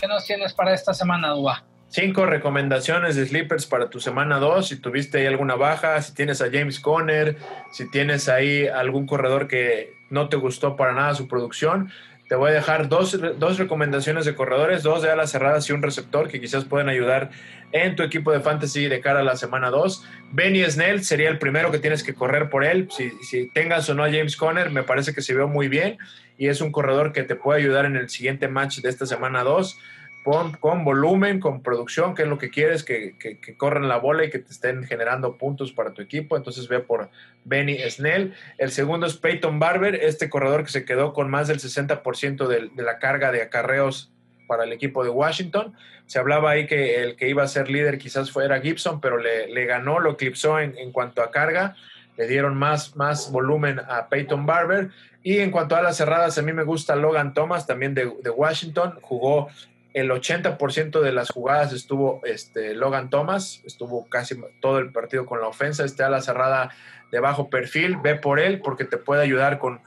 ¿Qué nos tienes para esta semana, Dua? Cinco recomendaciones de sleepers para tu semana 2. Si tuviste ahí alguna baja, si tienes a James Conner, si tienes ahí algún corredor que no te gustó para nada su producción, te voy a dejar dos, dos recomendaciones de corredores, dos de alas cerradas y un receptor que quizás pueden ayudar en tu equipo de fantasy de cara a la semana 2. Benny Snell sería el primero que tienes que correr por él. Si, si tengas o no a James Conner, me parece que se vio muy bien y es un corredor que te puede ayudar en el siguiente match de esta semana 2 con, con volumen, con producción, que es lo que quieres, que, que, que corran la bola y que te estén generando puntos para tu equipo. Entonces ve por Benny Snell. El segundo es Peyton Barber, este corredor que se quedó con más del 60% del- de, la carga de acarreos para el equipo de Washington. Se hablaba ahí que el que iba a ser líder quizás fuera Gibson, pero le, le ganó, lo eclipsó en, en cuanto a carga. Le dieron más, más volumen a Peyton Barber. Y en cuanto a las cerradas, a mí me gusta Logan Thomas, también de, de Washington. Jugó el 80% de las jugadas estuvo este, Logan Thomas, estuvo casi todo el partido con la ofensa, este ala cerrada de bajo perfil, ve por él porque te puede ayudar con,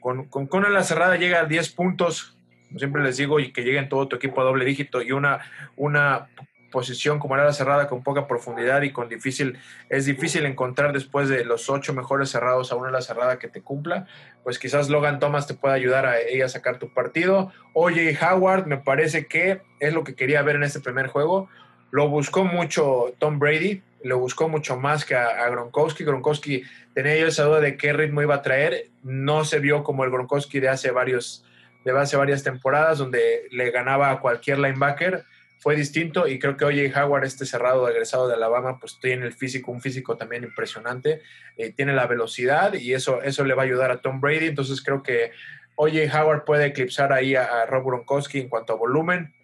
con, con, con ala cerrada llega a 10 puntos, como siempre les digo, y que llegue en todo tu equipo a doble dígito y una, una posición como la ala cerrada con poca profundidad y con difícil, es difícil encontrar después de los ocho mejores cerrados a una ala cerrada que te cumpla, pues quizás Logan Thomas te pueda ayudar a ella a sacar tu partido. Oye, Howard, me parece que es lo que quería ver en este primer juego. Lo buscó mucho Tom Brady, lo buscó mucho más que a, a Gronkowski. Gronkowski tenía yo esa duda de qué ritmo iba a traer. No se vio como el Gronkowski de hace varios de hace varias temporadas donde le ganaba a cualquier linebacker fue distinto y creo que OJ Howard, este cerrado egresado de Alabama, pues tiene el físico, un físico también impresionante, eh, tiene la velocidad y eso, eso le va a ayudar a Tom Brady, entonces creo que OJ Howard puede eclipsar ahí a, Rob Gronkowski en cuanto a volumen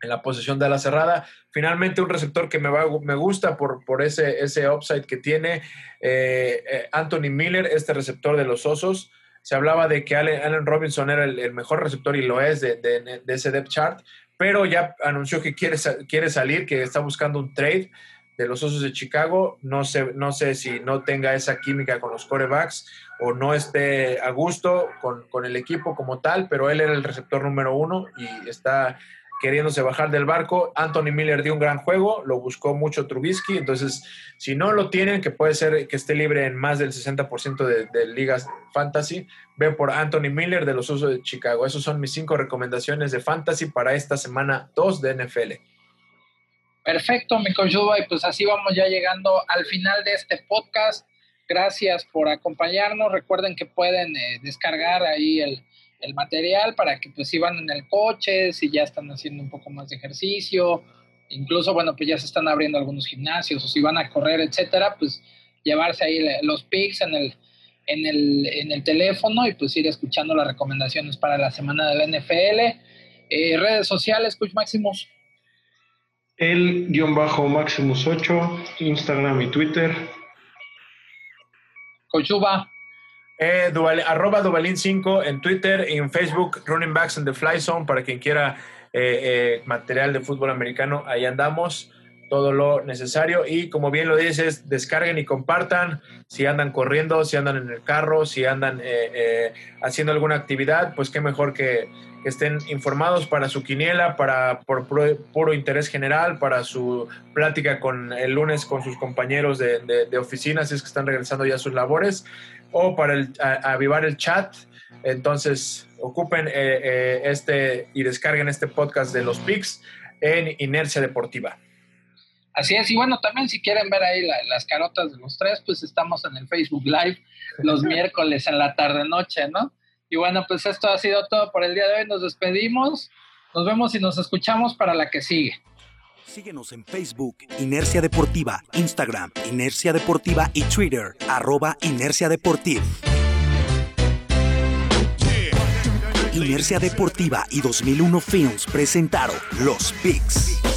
en la posición de la cerrada. Finalmente un receptor que me, va, me gusta por, por ese, ese upside que tiene, eh, eh, Anthony Miller, este receptor de los Osos, se hablaba de que Allen, Robinson era el, mejor receptor y lo es de, de, ese depth chart, pero ya anunció que quiere, quiere salir, que está buscando un trade de los Osos de Chicago. No sé, no sé si no tenga esa química con los corebacks o no esté a gusto con, con el equipo como tal, pero él era el receptor número uno y está queriéndose bajar del barco. Anthony Miller dio un gran juego, lo buscó mucho Trubisky, entonces si no lo tienen, que puede ser que esté libre en más del 60% de, ligas fantasy, ven por Anthony Miller de los Usos de Chicago. Esas son mis cinco recomendaciones de fantasy para esta semana 2 de NFL. Perfecto, mi coach y pues así vamos ya llegando al final de este podcast. Gracias por acompañarnos. Recuerden que pueden eh, descargar ahí el, el material para que pues si van en el coche, si ya están haciendo un poco más de ejercicio, incluso bueno, pues ya se están abriendo algunos gimnasios o si van a correr, etcétera, pues llevarse ahí los pics en el, en el, en el teléfono y pues ir escuchando las recomendaciones para la semana del NFL. Eh, redes sociales, Coach Maximus. El guion bajo Maximus 8, Instagram y Twitter. Cochuba. Eh, arroba Duvalín5 en Twitter en Facebook, Running Backs in the Fly Zone, para quien quiera eh, eh, material de fútbol americano, ahí andamos, todo lo necesario. Y como bien lo dices, descarguen y compartan si andan corriendo, si andan en el carro, si andan eh, haciendo alguna actividad, pues qué mejor que, estén informados para su quiniela, para por puro, interés general, para su plática con el lunes con sus compañeros de, de, de oficina, si es que están regresando ya a sus labores o para el, avivar el chat. Entonces, ocupen eh, eh, este y descarguen este podcast de los PICs en Inercia Deportiva. Así es, y bueno, también si quieren ver ahí las carotas de los tres, pues estamos en el Facebook Live los miércoles en la tarde-noche, ¿no? Y bueno, pues esto ha sido todo por el día de hoy. Nos despedimos. Nos vemos y nos escuchamos para la que sigue. Síguenos en Facebook, Inercia Deportiva, Instagram, Inercia Deportiva y Twitter, arroba Inercia Deportiva. Inercia Deportiva y 2001 Films presentaron Los Pigs.